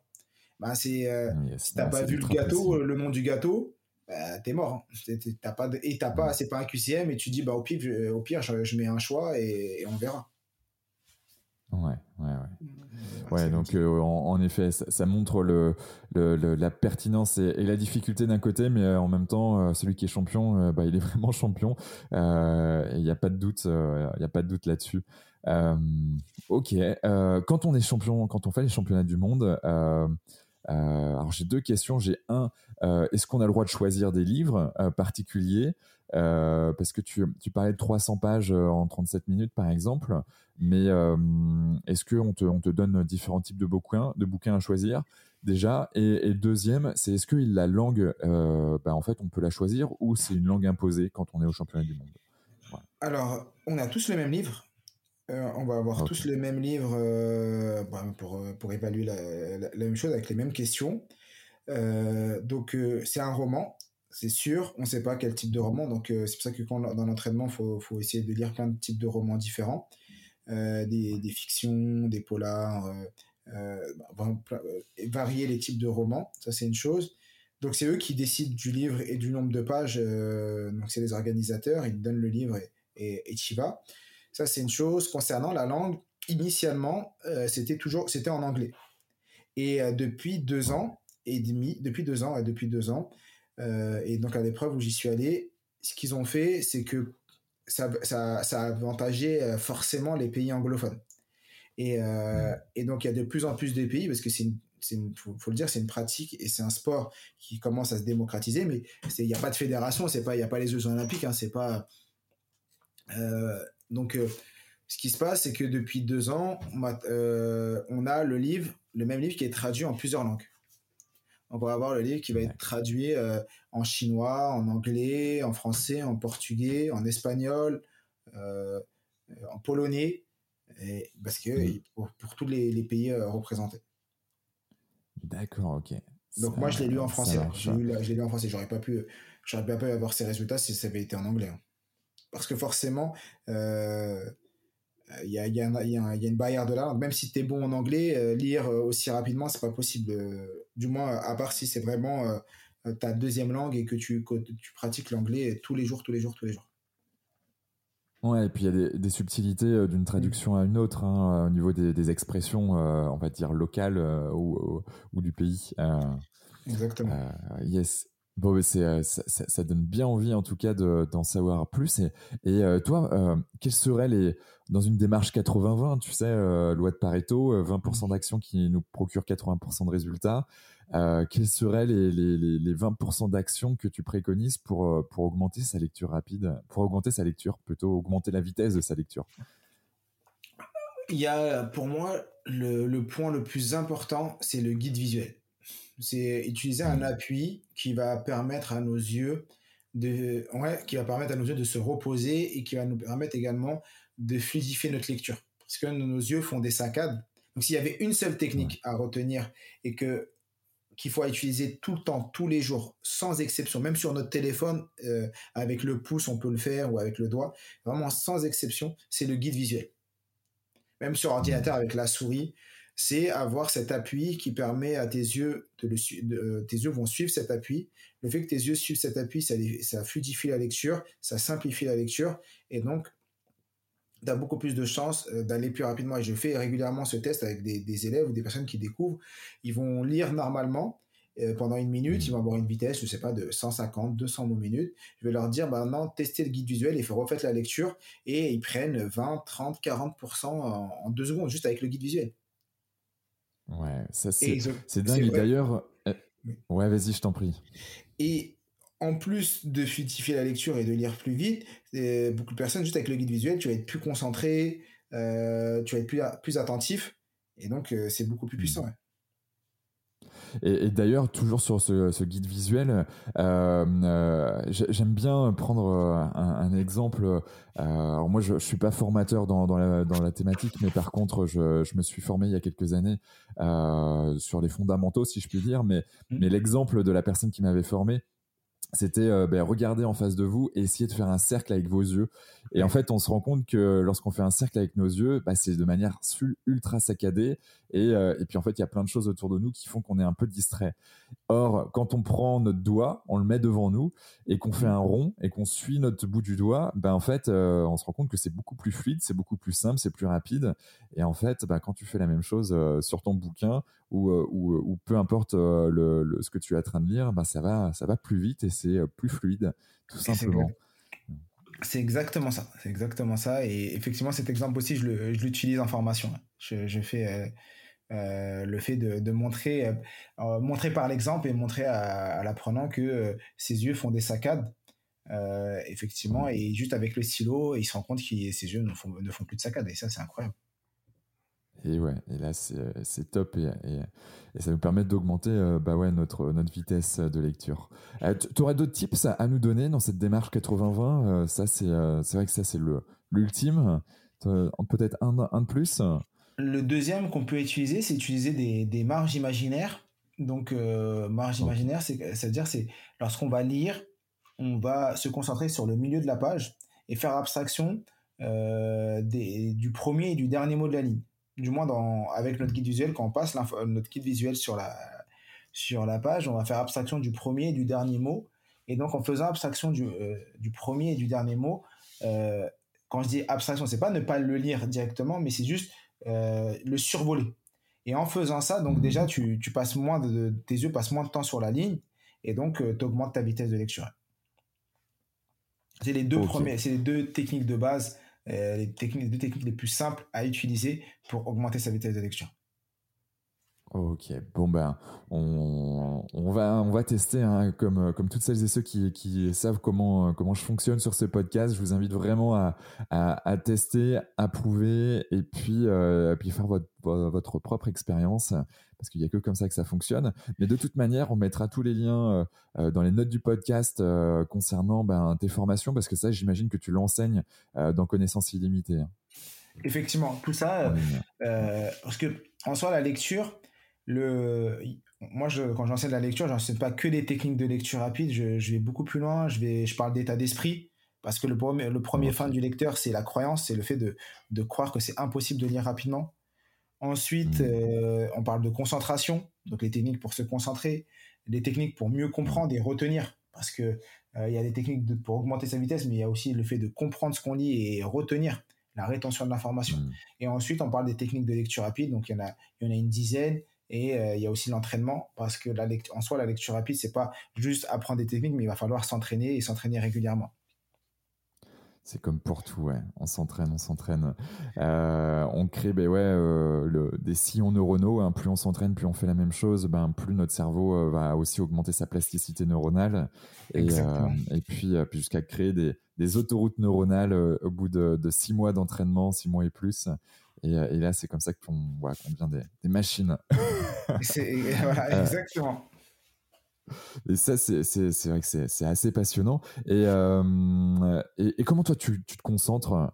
Bah, c'est si t'as pas vu le gâteau le nom du gâteau bah, t'es mort hein. t'as pas et t'as pas c'est pas un QCM et tu dis bah au pire je, au pire je, mets un choix et on verra. Ouais, ouais, ouais. Ouais, donc euh, en, effet, ça, montre le, le, la pertinence et, la difficulté d'un côté, mais euh, en même temps, euh, celui qui est champion, bah, il est vraiment champion. Il n'y a pas de doute, il y a pas de doute là-dessus. ok, quand on est champion, quand on fait les championnats du monde, alors j'ai deux questions. J'ai un, est-ce qu'on a le droit de choisir des livres particuliers? Parce que tu, tu parlais de 300 pages en 37 minutes, par exemple. Mais euh, est-ce qu'on te, on te donne différents types de bouquins, de bouquins à choisir? Déjà et, deuxième, c'est est-ce que la langue, euh, bah, en fait, on peut la choisir ou c'est une langue imposée quand on est au championnat du monde? Alors, on a tous les mêmes livres. Euh, on va avoir tous les mêmes livres bah, pour, pour évaluer la, la, même chose avec les mêmes questions. donc, c'est un roman, c'est sûr. On ne sait pas quel type de roman. Donc, c'est pour ça que dans l'entraînement, il faut, faut, essayer de lire plein de types de romans différents. Euh, des, fictions, des polars, euh, euh, bah, varier les types de romans, ça c'est une chose. Donc c'est eux qui décident du livre et du nombre de pages. donc c'est les organisateurs, ils donnent le livre et, et, tu vas. Ça c'est une chose. Concernant la langue, initialement c'était toujours c'était en anglais. Et depuis deux ans et demi, depuis deux ans, depuis deux ans, et donc à l'épreuve où j'y suis allé, ce qu'ils ont fait, c'est que ça, ça, ça a avantagé forcément les pays anglophones. Et, mmh. et donc, il y a de plus en plus de pays, parce que c'est il faut, le dire, c'est une pratique et c'est un sport qui commence à se démocratiser, mais il n'y a pas de fédération, c'est pas, il n'y a pas les Jeux Olympiques, hein, c'est pas. donc, ce qui se passe, c'est que depuis deux ans, on a le livre, le même livre qui est traduit en plusieurs langues on va avoir le livre qui va être traduit euh, en chinois, en anglais, en français, en portugais, en espagnol, euh, en polonais, parce que pour, tous les, pays euh, représentés. D'accord, ok. Donc moi je l'ai lu en français. Je l'ai lu en français. J'aurais pas pu, j'aurais pas pu avoir ces résultats si ça avait été en anglais. Hein. Parce que forcément, il y a, y, a, y, a, une barrière de là. Même si tu es bon en anglais, euh, lire euh, aussi rapidement, c'est pas possible. Euh, du moins, à part si c'est vraiment ta deuxième langue et que tu, tu pratiques l'anglais tous les jours, tous les jours, tous les jours. Ouais, et puis il y a des, subtilités d'une traduction à une autre hein, au niveau des, expressions, on va dire locales ou, ou, du pays. Exactement. yes. Bon, c'est, euh, ça, ça, donne bien envie en tout cas d'en savoir plus. Et, et euh, toi, euh, quels seraient les, dans une démarche 80-20, tu sais, loi de Pareto, 20% d'actions qui nous procurent 80% de résultats, quels seraient les, les, les 20% d'actions que tu préconises pour, pour augmenter sa lecture rapide, pour augmenter sa lecture, plutôt augmenter la vitesse de sa lecture? Il y a pour moi le, le point le plus important, c'est le guide visuel c'est utiliser un appui qui va permettre à nos yeux de, ouais, qui va permettre à nos yeux de se reposer et qui va nous permettre également de fluidifier notre lecture. Parce que nos yeux font des saccades. Donc s'il y avait une seule technique à retenir et que qu'il faut utiliser tout le temps, tous les jours, sans exception, même sur notre téléphone, euh, avec le pouce, on peut le faire, ou avec le doigt, vraiment sans exception, c'est le guide visuel. Même sur ordinateur avec la souris, c'est avoir cet appui qui permet à tes yeux de, le, euh, tes yeux vont suivre cet appui. Le fait que tes yeux suivent cet appui, ça, ça fluidifie la lecture, ça simplifie la lecture, et donc tu as beaucoup plus de chances euh, d'aller plus rapidement. Et je fais régulièrement ce test avec des, élèves ou des personnes qui découvrent. Ils vont lire normalement euh, pendant une minute, mmh. ils vont avoir une vitesse, je sais pas, de 150, 200 mots minute. Je vais leur dire, bah, maintenant, testez le guide visuel et refaire la lecture. Et ils prennent 20, 30, 40% en deux secondes, juste avec le guide visuel. Ouais, ça c'est dingue. D'ailleurs, euh, ouais, vas-y, je t'en prie. Et en plus de fluidifier la lecture et de lire plus vite, euh, beaucoup de personnes, juste avec le guide visuel, tu vas être plus concentré, euh, tu vas être plus, plus attentif, et donc c'est beaucoup plus puissant. Et, d'ailleurs, toujours sur ce, guide visuel, euh, euh, j'aime bien prendre euh, un, exemple. alors moi, je, je suis pas formateur dans, la, thématique, mais par contre, je, me suis formé il y a quelques années sur les fondamentaux, si je puis dire. Mais, mmh. mais l'exemple de la personne qui m'avait formé, c'était euh, ben, regarder en face de vous et essayer de faire un cercle avec vos yeux. Et en fait, on se rend compte que lorsqu'on fait un cercle avec nos yeux, bah, c'est de manière ultra saccadée. Et, euh, et puis en fait, il y a plein de choses autour de nous qui font qu'on est un peu distrait. Or, quand on prend notre doigt, on le met devant nous et qu'on fait un rond et qu'on suit notre bout du doigt, ben en fait, euh, on se rend compte que c'est beaucoup plus fluide, c'est beaucoup plus simple, c'est plus rapide. Et en fait, ben, quand tu fais la même chose sur ton bouquin ou, ou, ou peu importe le, ce que tu es en train de lire, ben ça va, ça va plus vite et c'est plus fluide, tout simplement. C'est exactement ça. C'est exactement ça. Et effectivement, cet exemple aussi, je l'utilise en formation. Je, fais euh, euh, le fait de, montrer, euh, montrer par l'exemple et montrer à, l'apprenant que ses yeux font des saccades. effectivement, et juste avec le stylo, il se rend compte que ses yeux ne font, ne font plus de saccades. Et ça, c'est incroyable. Et ouais, et là c'est top et, et, ça nous permet d'augmenter euh, bah ouais, notre, notre vitesse de lecture. Euh, tu aurais d'autres tips à, nous donner dans cette démarche 80-20 euh, Ça c'est c'est vrai que ça c'est l'ultime. Peut-être un, un de plus? Le deuxième qu'on peut utiliser, c'est utiliser des, des, marges imaginaires. Donc marge imaginaire, c'est-à-dire c'est lorsqu'on va lire, on va se concentrer sur le milieu de la page et faire abstraction des, du premier et du dernier mot de la ligne du moins dans, avec notre guide visuel, quand on passe notre guide visuel sur la, sur la page, on va faire abstraction du premier et du dernier mot. Et donc, en faisant abstraction du, euh, du premier et du dernier mot, euh, quand je dis abstraction, c'est pas ne pas le lire directement, mais c'est juste euh, le survoler. Et en faisant ça, donc déjà, tu, tu passes moins de, tes yeux passent moins de temps sur la ligne, et donc tu augmentes ta vitesse de lecture. C'est les deux premiers, c'est les deux techniques de base, les techniques, les deux techniques les plus simples à utiliser pour augmenter sa vitesse de lecture. Ok, bon ben on, va on va tester hein, comme comme toutes celles et ceux qui, savent comment comment je fonctionne sur ce podcast. Je vous invite vraiment à, à, à tester, à prouver et puis euh, puis faire votre votre propre expérience parce qu'il y a que comme ça que ça fonctionne. Mais de toute manière, on mettra tous les liens euh, euh, dans les notes du podcast concernant ben, tes formations parce que ça, j'imagine que tu l'enseignes dans connaissances illimitées. Hein. Effectivement, tout ça parce que en soi la lecture le, moi, je, quand j'enseigne la lecture, j'enseigne pas que des techniques de lecture rapide. Je, je vais beaucoup plus loin. Je vais, je parle d'état d'esprit parce que le premier, le premier fin du lecteur, c'est la croyance, c'est le fait de, de croire que c'est impossible de lire rapidement. Ensuite, mmh. euh, on parle de concentration, donc les techniques pour se concentrer, les techniques pour mieux comprendre et retenir, parce que euh, il y a des techniques de, pour augmenter sa vitesse, mais il y a aussi le fait de comprendre ce qu'on lit et retenir la rétention de l'information. Mmh. Et ensuite, on parle des techniques de lecture rapide, donc il y en a, il y en a une dizaine. Et euh, il y a aussi l'entraînement parce que la en soi, la lecture rapide, c'est pas juste apprendre des techniques, mais il va falloir s'entraîner et s'entraîner régulièrement. C'est comme pour tout, ouais. On s'entraîne, on s'entraîne. Euh, on crée ben ouais, euh, le, des sillons neuronaux. Hein. Plus on s'entraîne, plus on fait la même chose, ben, plus notre cerveau va aussi augmenter sa plasticité neuronale. Et, et puis, puis jusqu'à créer des, des, autoroutes neuronales au bout de, de six mois d'entraînement, six mois et plus. Euh, et, là, c'est comme ça qu'on voilà, devient des, machines. voilà, euh, exactement. Et ça, c'est vrai que c'est assez passionnant. Euh, et, et, comment toi, tu, tu te concentres?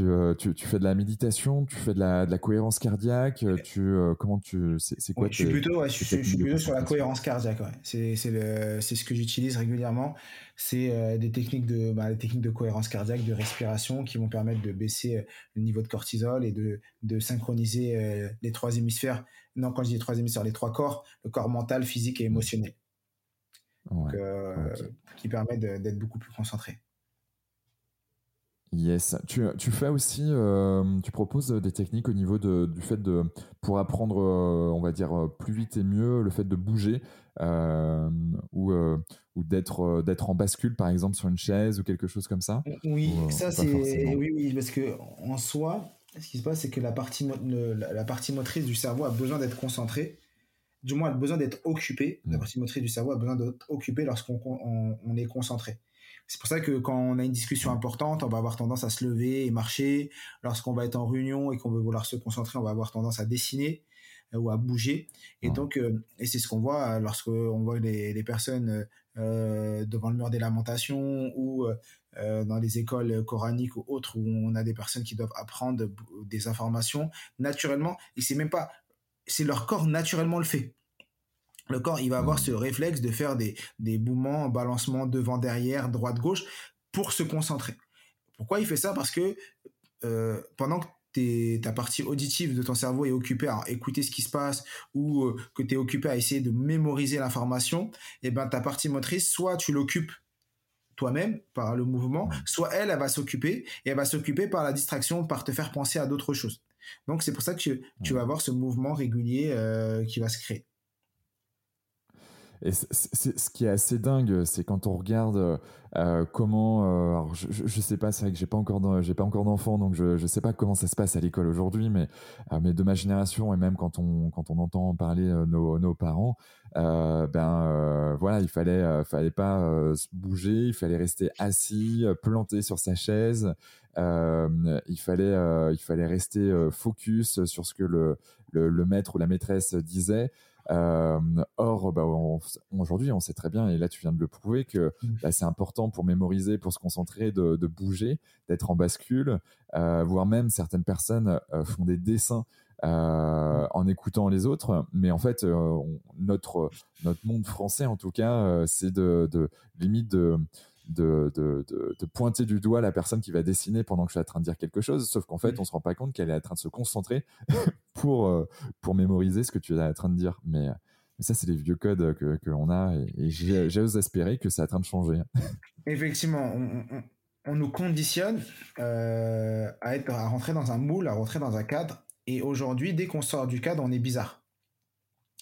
Euh, tu, tu, fais de la méditation, tu fais de la, de la cohérence cardiaque, euh, tu, comment tu, c'est quoi Je suis plutôt, ouais, je, suis plutôt sur la cohérence cardiaque. Ouais. C'est ce que j'utilise régulièrement. C'est des techniques de, bah, des techniques de cohérence cardiaque, de respiration, qui vont permettre de baisser le niveau de cortisol et de, de synchroniser les trois hémisphères. Non, quand je dis les trois hémisphères, les trois corps, le corps mental, physique et émotionnel. Donc, qui permet d'être beaucoup plus concentré. Yes. Tu, tu fais aussi, euh, tu proposes des techniques au niveau de, du fait de, pour apprendre, euh, on va dire, plus vite et mieux, le fait de bouger euh, ou, ou d'être, d'être en bascule, par exemple, sur une chaise ou quelque chose comme ça? Oui, ça c'est. Oui, oui, parce que en soi, ce qui se passe, c'est que la partie, la, partie motrice du cerveau a besoin d'être concentrée du moins, a besoin d'être occupée. La partie motrice du cerveau a besoin d'être occupée lorsqu'on on est concentré. C'est pour ça que quand on a une discussion importante, on va avoir tendance à se lever et marcher. Lorsqu'on va être en réunion et qu'on veut vouloir se concentrer, on va avoir tendance à dessiner euh, ou à bouger. Et donc, euh, et c'est ce qu'on voit lorsqu'on voit les, personnes euh, devant le mur des lamentations ou dans les écoles coraniques ou autres où on a des personnes qui doivent apprendre des informations naturellement. Et c'est même pas, c'est leur corps naturellement le fait le corps, il va avoir ce réflexe de faire des, des mouvements, balancements devant, derrière, droite, gauche, pour se concentrer. Pourquoi il fait ça? Parce que euh, pendant que ta partie auditive de ton cerveau est occupée à écouter ce qui se passe ou euh, que tu es occupé à essayer de mémoriser l'information, et eh ben ta partie motrice, soit tu l'occupes toi-même par le mouvement, soit elle, elle va s'occuper et elle va s'occuper par la distraction, par te faire penser à d'autres choses. Donc c'est pour ça que tu, tu, vas avoir ce mouvement régulier euh, qui va se créer. Et ce qui est assez dingue, c'est quand on regarde euh, comment. Euh, alors je, je, sais pas, c'est vrai que j'ai pas encore j'ai pas encore d'enfants, donc je je sais pas comment ça se passe à l'école aujourd'hui, mais euh, mais de ma génération et même quand on quand on entend parler nos nos parents, ben voilà, il fallait fallait pas se bouger, il fallait rester assis, planté sur sa chaise. Il fallait il fallait rester focus sur ce que le, le, le maître ou la maîtresse disait. Euh, or, bah, aujourd'hui, on sait très bien, et là tu viens de le prouver, que mmh. bah, c'est important pour mémoriser, pour se concentrer, de, de bouger, d'être en bascule, euh, voire même certaines personnes euh, font des dessins euh, en écoutant les autres. Mais en fait, euh, notre notre monde français, en tout cas, c'est de, de limite de de, de, de, pointer du doigt la personne qui va dessiner pendant que je suis en train de dire quelque chose, sauf qu'en fait, on se rend pas compte qu'elle est en train de se concentrer pour, euh, pour mémoriser ce que tu es en train de dire. Mais, mais ça, c'est les vieux codes que qu'on a et, j'ose espérer que c'est en train de changer. Effectivement, on, on, nous conditionne euh, à, être, à rentrer dans un moule, à rentrer dans un cadre. Et aujourd'hui, dès qu'on sort du cadre, on est bizarre.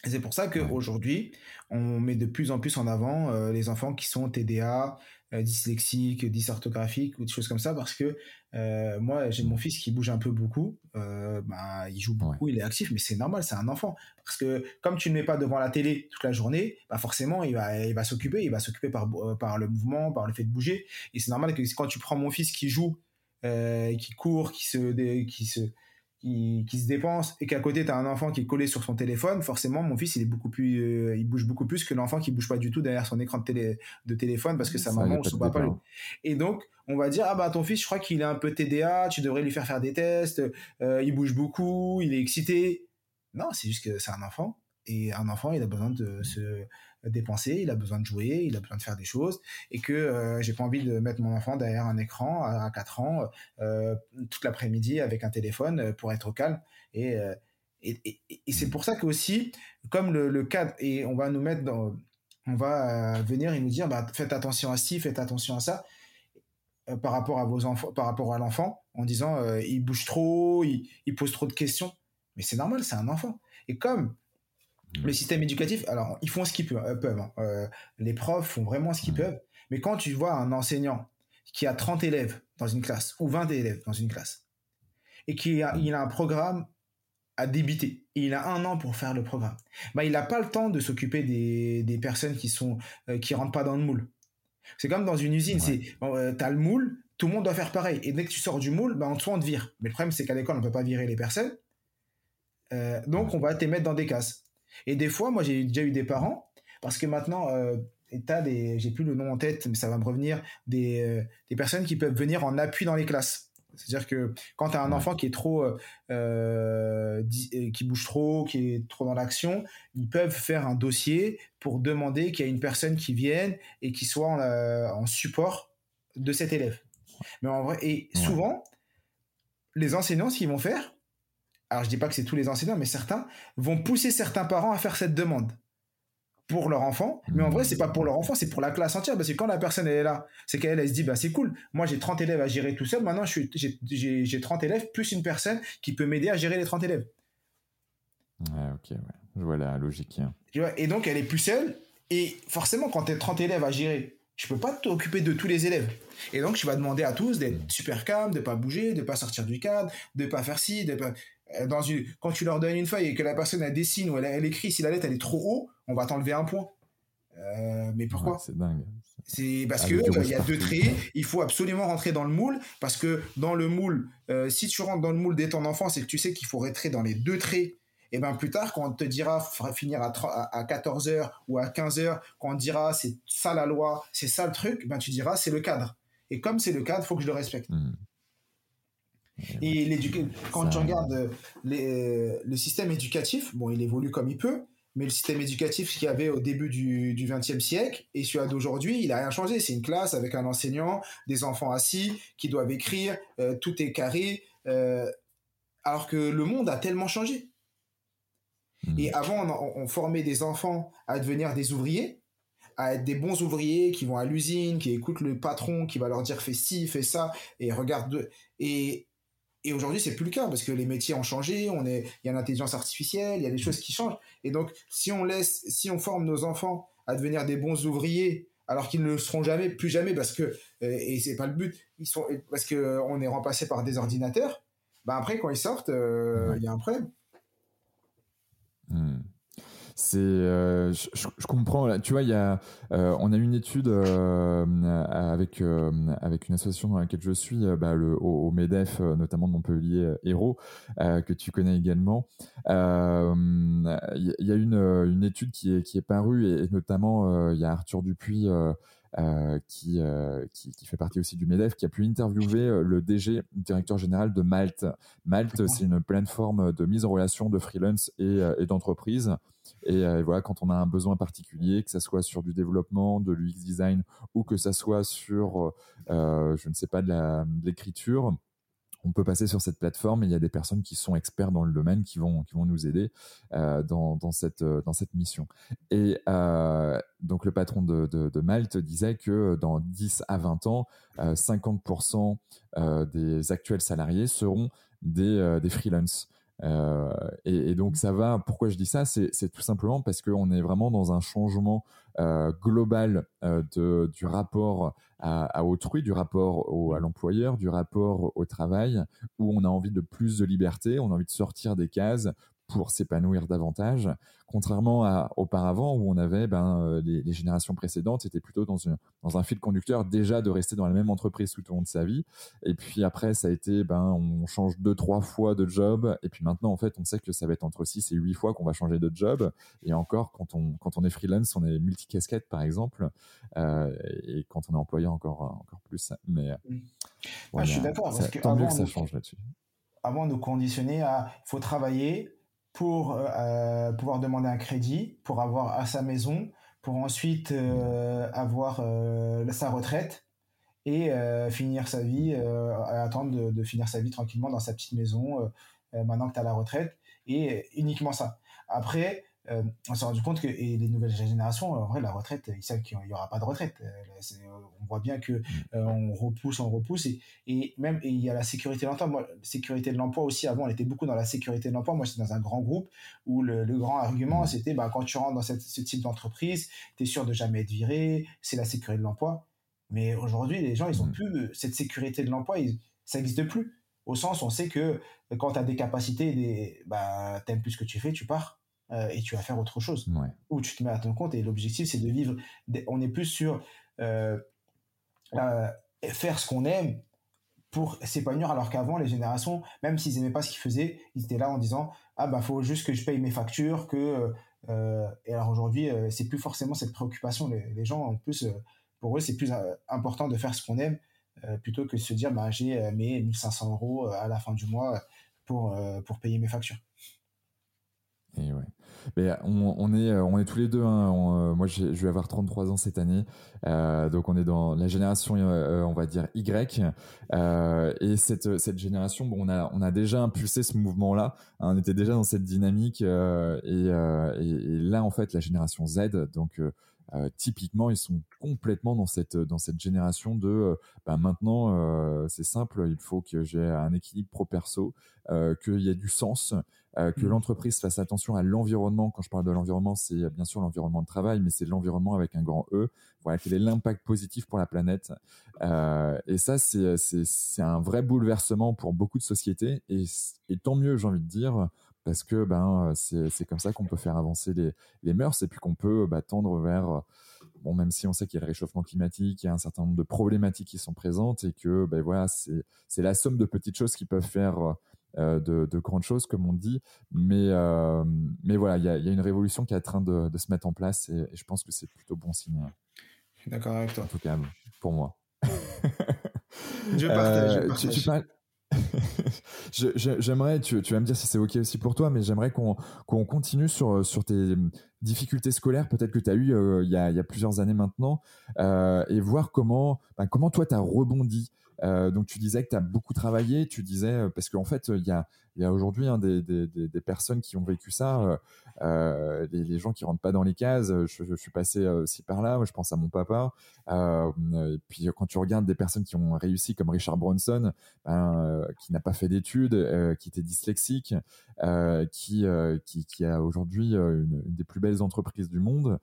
C'est pour ça qu'aujourd'hui, on met de plus en plus en avant euh, les enfants qui sont TDA, dyslexiques, dysorthographiques ou des choses comme ça, parce que euh, moi, j'ai mon fils qui bouge un peu beaucoup. bah, il joue beaucoup, il est actif, mais c'est normal, c'est un enfant. Parce que comme tu ne mets pas devant la télé toute la journée, bah forcément, il va, il va s'occuper, il va s'occuper par, par le mouvement, par le fait de bouger. Et c'est normal que quand tu prends mon fils qui joue, qui court, qui se, qui se qui, se dépense et qu'à côté tu as un enfant qui est collé sur son téléphone, forcément mon fils il est beaucoup plus euh, il bouge beaucoup plus que l'enfant qui bouge pas du tout derrière son écran de, télé, de téléphone parce que sa maman ou son papa Et donc on va dire ah bah ton fils je crois qu'il est un peu TDA, tu devrais lui faire faire des tests, euh, il bouge beaucoup, il est excité. Non, c'est juste que c'est un enfant et un enfant il a besoin de se dépenser, il a besoin de jouer, il a besoin de faire des choses, et que euh, j'ai pas envie de mettre mon enfant derrière un écran à, 4 ans euh, toute l'après-midi avec un téléphone euh, pour être calme. Et, et, c'est pour ça que aussi, comme le, cadre, et on va nous mettre dans, on va venir et nous dire, bah, faites attention à ci, faites attention à ça, par rapport à vos enfants, par rapport à l'enfant, en disant, il bouge trop, il pose trop de questions. Mais c'est normal, c'est un enfant. Et comme le système éducatif, alors ils font ce qu'ils peuvent. Euh, hein. euh, les profs font vraiment ce qu'ils peuvent. Mais quand tu vois un enseignant qui a 30 élèves dans une classe ou 20 élèves dans une classe et qui a, il a un programme à débiter et il a un an pour faire le programme, bah, il n'a pas le temps de s'occuper des, des, personnes qui sont euh, qui rentrent pas dans le moule. C'est comme dans une usine, c'est tu as le moule, tout le monde doit faire pareil. Et dès que tu sors du moule, bah, on te, on te vire. Mais le problème, c'est qu'à l'école, on ne peut pas virer les personnes. donc, on va te mettre dans des cases. Et des fois, moi, j'ai déjà eu des parents, parce que maintenant, euh, t'as des, j'ai plus le nom en tête, mais ça va me revenir, des, euh, des personnes qui peuvent venir en appui dans les classes. C'est-à-dire que quand tu as un enfant qui est trop, euh, euh, qui bouge trop, qui est trop dans l'action, ils peuvent faire un dossier pour demander qu'il y ait une personne qui vienne et qui soit en, en support de cet élève. Mais en vrai, et souvent, les enseignants, ce qu'ils vont faire, alors je dis pas que c'est tous les enseignants, mais certains vont pousser certains parents à faire cette demande pour leur enfant. Mais en vrai, c'est pas pour leur enfant, c'est pour la classe entière. Parce que quand la personne elle est là, c'est qu'elle elle se dit bah c'est cool. Moi j'ai 30 élèves à gérer tout seul. Maintenant j'ai 30 élèves plus une personne qui peut m'aider à gérer les 30 élèves. Ouais, ok, ouais. Je vois la logique. Hein. Tu vois, et donc elle est plus seule. Et forcément, quand tu as 30 élèves à gérer, je peux pas t'occuper de tous les élèves. Et donc, je vais demander à tous d'être super calmes, de pas bouger, de pas sortir du cadre, de pas faire ci, de pas... Euh, dans une, quand tu leur donnes une feuille et que la personne elle dessine ou elle, écrit, si la lettre elle est trop haut, on va t'enlever un point. Euh, mais pourquoi? C'est dingue. C'est parce qu'il que il y a deux traits, il faut absolument rentrer dans le moule parce que dans le moule, euh, si tu rentres dans le moule dès ton enfance et que tu sais qu'il faut rentrer dans les deux traits, et ben plus tard quand on te dira finir à, à 14h ou à 15h, quand on dira c'est ça la loi, c'est ça le truc, ben tu diras c'est le cadre. Et comme c'est le cadre, faut que je le respecte. Hmm. Et quand tu regardes euh, euh, le système éducatif, bon, il évolue comme il peut, mais le système éducatif qu'il y avait au début du XXe siècle et celui d'aujourd'hui, il n'a rien changé. C'est une classe avec un enseignant, des enfants assis qui doivent écrire, euh, tout est carré, alors que le monde a tellement changé. Hmm. Et avant, on, formait des enfants à devenir des ouvriers, à être des bons ouvriers qui vont à l'usine, qui écoutent le patron, qui va leur dire fais ci, fais ça, et regarde. Et, et aujourd'hui, c'est plus le cas parce que les métiers ont changé, on est, il y a l'intelligence artificielle, il y a des choses qui changent. Et donc, si on laisse, si on forme nos enfants à devenir des bons ouvriers, alors qu'ils ne le seront jamais, plus jamais, parce que, euh, et c'est pas le but, ils sont, parce que on est remplacé par des ordinateurs, bah après, quand ils sortent, euh, il y a un problème. Hmm c'est euh, je, comprends tu vois il y a euh, on a une étude euh, avec avec une association dans laquelle je suis bah, le au, Medef notamment de Montpellier Héros que tu connais également. Il y, a une une étude qui est qui est parue et, notamment il y a Arthur Dupuis qui, qui, qui, fait partie aussi du MEDEF, qui a pu interviewer le DG, directeur général de Malte. Malte, c'est une plateforme de mise en relation de freelance et, et euh, et, voilà, quand on a un besoin particulier, que ça soit sur du développement, de l'UX design ou que ça soit sur, euh, je ne sais pas, de l'écriture, on peut passer sur cette plateforme et il y a des personnes qui sont experts dans le domaine qui vont qui vont nous aider euh, dans, dans cette dans cette mission. Et donc le patron de, de, Malte disait que dans 10 à 20 ans, 50% des actuels salariés seront des des freelances. Et, donc ça va. Pourquoi je dis ça? C'est tout simplement parce qu'on est vraiment dans un changement global de, du rapport à, autrui, du rapport au, à l'employeur, du rapport au travail, où on a envie de plus de liberté, on a envie de sortir des cases pour s'épanouir davantage, contrairement à auparavant où on avait ben, euh, les, générations précédentes étaient plutôt dans, une, dans un fil conducteur déjà de rester dans la même entreprise tout au long de sa vie. Et puis après, ça a été, ben, on change deux, trois fois de job. Et puis maintenant, en fait, on sait que ça va être entre six et huit fois qu'on va changer de job. Et encore, quand on, quand on est freelance, on est multicasquette, par exemple. Euh, et quand on est employeur, encore, encore plus. Mais mm. ah, je suis d'accord. Tant mieux que ça change là-dessus. Avant, nous conditionner à, il faut travailler, pour euh, euh, pouvoir demander un crédit, pour avoir à sa maison, pour ensuite euh, avoir sa retraite et finir sa vie, attendre de, finir sa vie tranquillement dans sa petite maison maintenant que tu as la retraite et uniquement ça. Après, euh, on s'est rendu compte que et les nouvelles générations, en vrai, la retraite, ils savent qu'il n'y aura pas de retraite. Euh, on voit bien que mm. euh, on repousse, on repousse, et, et même il y a la sécurité de l'emploi. Moi, sécurité de l'emploi aussi. Avant, on était beaucoup dans la sécurité de l'emploi. Moi, j'étais dans un grand groupe où le, grand argument, mm. c'était bah, quand tu rentres dans ce type d'entreprise, tu es sûr de jamais être viré. C'est la sécurité de l'emploi. Mais aujourd'hui, les gens, ils ont mm. plus cette sécurité de l'emploi. Ça n'existe plus. Au sens, on sait que quand tu as des capacités, des, bah, aimes plus ce que tu fais, tu pars euh, et tu vas faire autre chose. Ou tu te mets à ton compte et l'objectif, c'est de vivre. On est plus sur euh, euh, faire ce qu'on aime pour s'épanouir, alors qu'avant, les générations, même s'ils n'aimaient pas ce qu'ils faisaient, ils étaient là en disant Ah, bah, faut juste que je paye mes factures. que Et alors aujourd'hui, c'est plus forcément cette préoccupation. Les, gens, en plus, pour eux, c'est plus important de faire ce qu'on aime plutôt que de se dire bah, J'ai mes 1500 euros à la fin du mois pour, pour payer mes factures. Et ouais. Mais on, est, on est tous les deux. Hein. Euh, moi, je vais avoir 33 ans cette année. Euh, donc, on est dans la génération, euh, on va dire, Y. et cette, cette génération, bon, on, a, on a déjà impulsé ce mouvement-là. Hein. on était déjà dans cette dynamique. Et, et, et, là, en fait, la génération Z, donc euh, typiquement, ils sont complètement dans cette dans cette génération de euh, bah, maintenant euh, c'est simple, il faut que j'ai un équilibre pro perso, qu'il y ait du sens, que mmh. l'entreprise fasse attention à l'environnement. Quand je parle de l'environnement, c'est bien sûr l'environnement de travail, mais c'est l'environnement avec un grand E. Voilà, quel est l'impact positif pour la planète. et ça, c'est c'est un vrai bouleversement pour beaucoup de sociétés. Et, et tant mieux, j'ai envie de dire, parce que ben c'est comme ça qu'on peut faire avancer les, les mœurs et puis qu'on peut bah, tendre vers bon même si on sait qu'il y a le réchauffement climatique, il y a un certain nombre de problématiques qui sont présentes et que ben voilà c'est la somme de petites choses qui peuvent faire euh, de, de, grandes choses comme on dit, mais euh, mais voilà il y a, y a, une révolution qui est en train de, de se mettre en place et, je pense que c'est plutôt bon signe. Je suis d'accord avec toi. En tout cas pour moi. je partage. je partage. Tu, parles, J'aimerais, tu, vas me dire si c'est OK aussi pour toi, mais j'aimerais qu'on continue sur, sur tes difficultés scolaires, peut-être que tu as eu euh, il, y a, plusieurs années maintenant, euh, et voir comment, ben, comment toi tu as rebondi. Euh, donc tu disais que tu as beaucoup travaillé, tu disais, parce qu'en fait, il y a, il y a aujourd'hui hein, des, des, des, personnes qui ont vécu ça, euh, euh les, gens qui rentrent pas dans les cases. Je, je suis passé euh, aussi par là. je pense à mon papa. Euh, et puis quand tu regardes des personnes qui ont réussi, comme Richard Bronson, ben, qui n'a pas fait d'études, qui était dyslexique, qui, qui, a aujourd'hui une, des plus belles entreprises du monde,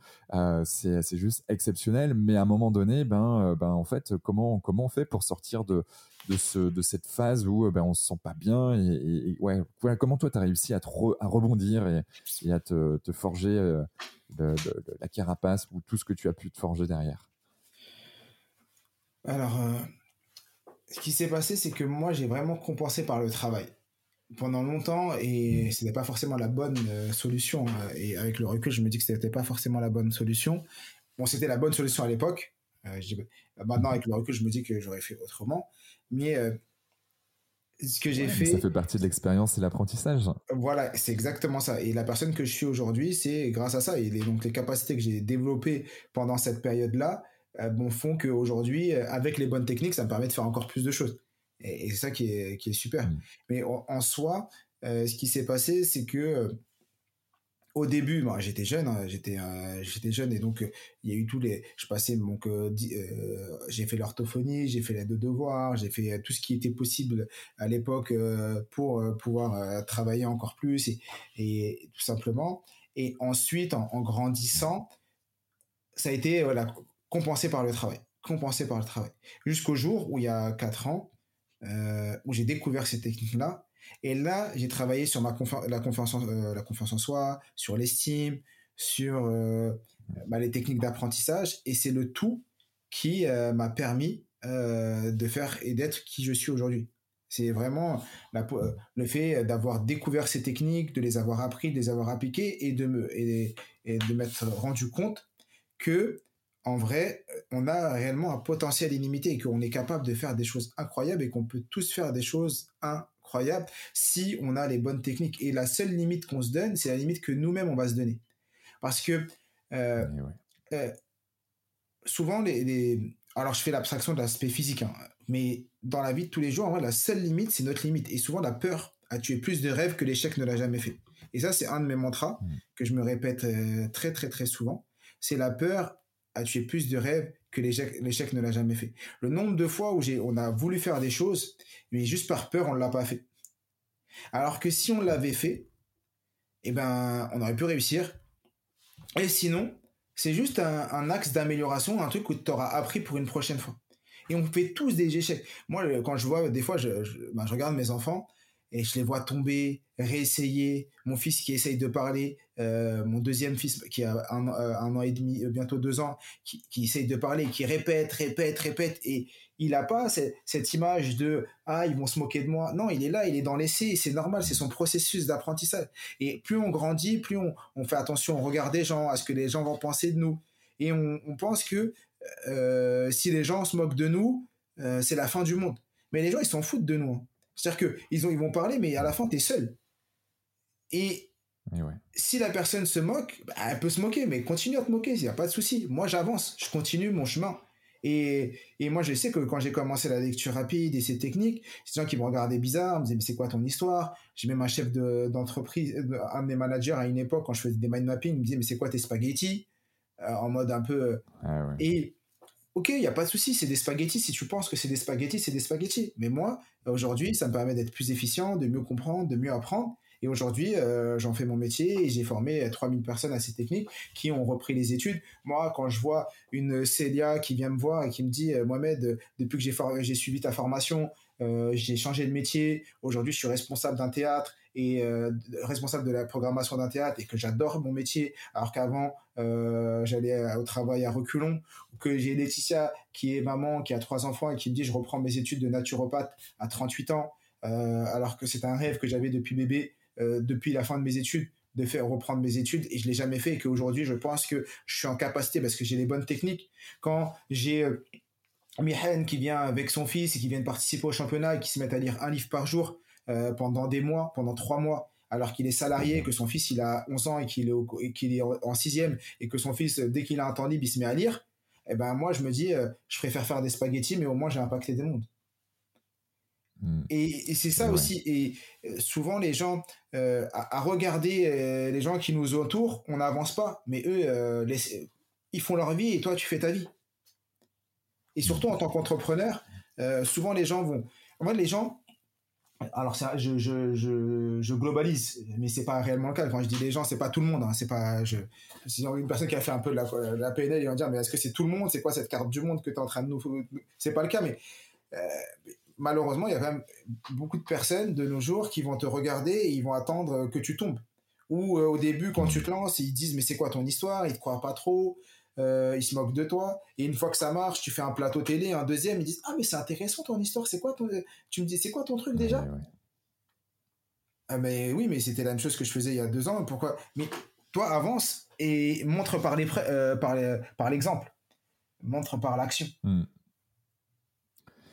c'est juste exceptionnel. Mais à un moment donné, ben, ben en fait, comment comment on fait pour sortir de de, ce, de cette phase où euh, ben, on se sent pas bien et, ouais, comment toi tu as réussi à, à rebondir et, et, à te, te forger euh, la carapace ou tout ce que tu as pu te forger derrière? Alors, euh, ce qui s'est passé, c'est que moi j'ai vraiment compensé par le travail pendant longtemps et mmh. ce n'était pas forcément la bonne solution. Hein. et avec le recul, je me dis que ce n'était pas forcément la bonne solution. Bon, c'était la bonne solution à l'époque. maintenant, avec le recul, je me dis que j'aurais fait autrement. Mais euh, ce que j'ai fait. Ça fait partie de l'expérience et l'apprentissage. Voilà, c'est exactement ça. Et la personne que je suis aujourd'hui, c'est grâce à ça. Et donc les capacités que j'ai développées pendant cette période-là euh, bon, font qu'aujourd'hui, euh, avec les bonnes techniques, ça me permet de faire encore plus de choses. Et, c'est ça qui est, qui est super. Mm. Mais en, soi, ce qui s'est passé, c'est que au début, moi, j'étais jeune, hein, j'étais j'étais jeune et donc il y a eu tous les, je passais mon, j'ai fait l'orthophonie, j'ai fait les deux devoirs, j'ai fait tout ce qui était possible à l'époque pour pouvoir travailler encore plus et, et, tout simplement. Et ensuite, en, en grandissant, ça a été voilà, compensé par le travail, compensé par le travail, jusqu'au jour où il y a quatre ans, où j'ai découvert ces techniques-là et là, j'ai travaillé sur la, confiance en, euh, en soi, sur l'estime, sur euh, bah, les techniques d'apprentissage. Et c'est le tout qui euh, m'a permis de faire et d'être qui je suis aujourd'hui. C'est vraiment le fait d'avoir découvert ces techniques, de les avoir appris, de les avoir appliquées et de me et, de m'être rendu compte que en vrai, on a réellement un potentiel illimité et qu'on est capable de faire des choses incroyables et qu'on peut tous faire des choses incroyables incroyable si on a les bonnes techniques. Et la seule limite qu'on se donne, c'est la limite que nous-mêmes, on va se donner. Parce que euh, euh, souvent, les, alors je fais l'abstraction de l'aspect physique, hein, mais dans la vie de tous les jours, en vrai, la seule limite, c'est notre limite. Et souvent, la peur a tué plus de rêves que l'échec ne l'a jamais fait. Et ça, c'est un de mes mantras mm. que je me répète euh, très, très, très souvent. C'est la peur a tué plus de rêves que l'échec ne l'a jamais fait. Le nombre de fois où on a voulu faire des choses, mais juste par peur, on ne l'a pas fait. Alors que si on l'avait fait, eh ben, on aurait pu réussir. Et sinon, c'est juste un, axe d'amélioration, un truc que tu auras appris pour une prochaine fois. Et on fait tous des échecs. Moi, quand je vois, des fois, je, je ben, regarde mes enfants, et je les vois tomber, réessayer. Mon fils qui essaye de parler, euh, mon deuxième fils qui a un, euh, an et demi, euh, bientôt deux ans, qui, essaye de parler, qui répète, répète, répète, et il n'a pas cette, image de ah ils vont se moquer de moi. Non, il est là, il est dans l'essai, c'est normal, c'est son processus d'apprentissage. Et plus on grandit, plus on, fait attention, on regarde les gens, à ce que les gens vont penser de nous, et on, pense que si les gens se moquent de nous, c'est la fin du monde. Mais les gens ils s'en foutent de nous. Hein. C'est-à-dire qu'ils ils vont parler, mais à la fin, tu es seul. Et si la personne se moque, bah, elle peut se moquer, mais continue à te moquer, il n'y a pas de souci. Moi, j'avance, je continue mon chemin. Et, et, moi, je sais que quand j'ai commencé la lecture rapide et ces techniques, c'est des gens qui me regardaient bizarre, me disaient, mais c'est quoi ton histoire? J'ai même un chef d'entreprise, un de mes managers à une époque, quand je faisais des mind mapping, il me disait, mais c'est quoi tes spaghettis? Euh, En mode un peu. Euh, ah et ok, il n'y a pas de souci, c'est des spaghettis. Si tu penses que c'est des spaghettis, c'est des spaghettis. Mais moi, aujourd'hui, ça me permet d'être plus efficient, de mieux comprendre, de mieux apprendre. Et aujourd'hui, euh, j'en fais mon métier et j'ai formé 3000 personnes à ces techniques qui ont repris les études. Moi, quand je vois une Célia qui vient me voir et qui me dit, euh, Mohamed, depuis que j'ai suivi ta formation, euh, j'ai changé de métier. Aujourd'hui, je suis responsable d'un théâtre et euh, responsable de la programmation d'un théâtre et que j'adore mon métier, alors qu'avant euh, j'allais au travail à reculons. Que j'ai Laetitia qui est maman, qui a trois enfants et qui me dit je reprends mes études de naturopathe à 38 ans, alors que c'est un rêve que j'avais depuis bébé, depuis la fin de mes études de faire reprendre mes études et je l'ai jamais fait et qu'aujourd'hui je pense que je suis en capacité parce que j'ai les bonnes techniques quand j'ai Mihen qui vient avec son fils et qui vient participer au championnat et qui se met à lire un livre par jour euh, pendant des mois, pendant trois mois, alors qu'il est salarié, que son fils il a 11 ans et qu'il est, qu'il est en sixième et que son fils, dès qu'il a un temps libre, il se met à lire, eh ben moi je me dis, euh, je préfère faire des spaghettis, mais au moins j'ai impacté des mondes. Hmm. Et, c'est ça aussi. Et euh, souvent, les gens, à, regarder les gens qui nous entourent, on n'avance pas. Mais eux, ils font leur vie et toi, tu fais ta vie. Et surtout en tant qu'entrepreneur, euh, souvent les gens vont. En fait, les gens. Alors, je, globalise, mais c'est pas réellement le cas. Quand je dis les gens, c'est pas tout le monde. Hein, c'est pas. Je, si une personne qui a fait un peu de la, la PNL, ils vont dire mais est-ce que c'est tout le monde? C'est quoi cette carte du monde que tu es en train de nous. C'est pas le cas, mais. Euh, malheureusement, il y a quand même beaucoup de personnes de nos jours qui vont te regarder et ils vont attendre que tu tombes. Ou euh, au début, quand tu te lances, ils disent mais c'est quoi ton histoire? Ils te croient pas trop. Euh, ils se moquent de toi. Et une fois que ça marche, tu fais un plateau télé, un deuxième, ils disent Ah, mais c'est intéressant ton histoire, c'est quoi ton. Tu me dis, c'est quoi ton truc déjà? Ah, mais oui, mais c'était la même chose que je faisais il y a deux ans. Pourquoi? Mais toi, avance et montre par euh, l'exemple. montre par l'action. Hmm.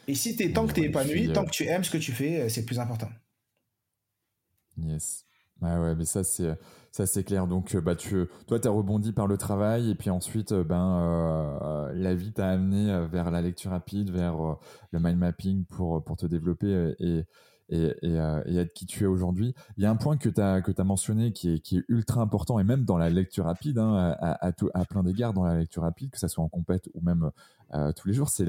Et si es, tant que tu es épanoui, tant que tu aimes ce que tu fais, euh, c'est plus important. Yes. Ouais, ouais, mais ça, c'est ça, c'est clair. Donc, euh, bah, tu, toi, tu as rebondi par le travail et puis ensuite, euh, ben, euh, la vie t'a amené vers la lecture rapide, vers le mind mapping pour, pour te développer et, euh, et, être qui tu es aujourd'hui. Il y a un point que tu as, mentionné qui est, ultra important, et même dans la lecture rapide, hein, à, plein d'égards dans la lecture rapide, que ça soit en compète ou même euh, tous les jours, c'est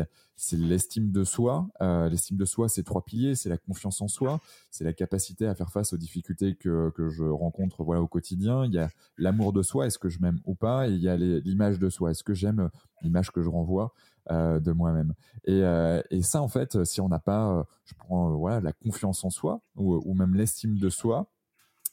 l'estime de soi. Euh, l'estime de soi, c'est trois piliers, c'est la confiance en soi, c'est la capacité à faire face aux difficultés que, que je rencontre voilà, au quotidien. Il y a l'amour de soi, est-ce que je m'aime ou pas, et il y a l'image de soi, est-ce que j'aime l'image que je renvoie? De moi-même. Et, euh, et, ça, en fait, si on n'a pas, euh, je prends voilà, la confiance en soi ou, ou même l'estime de soi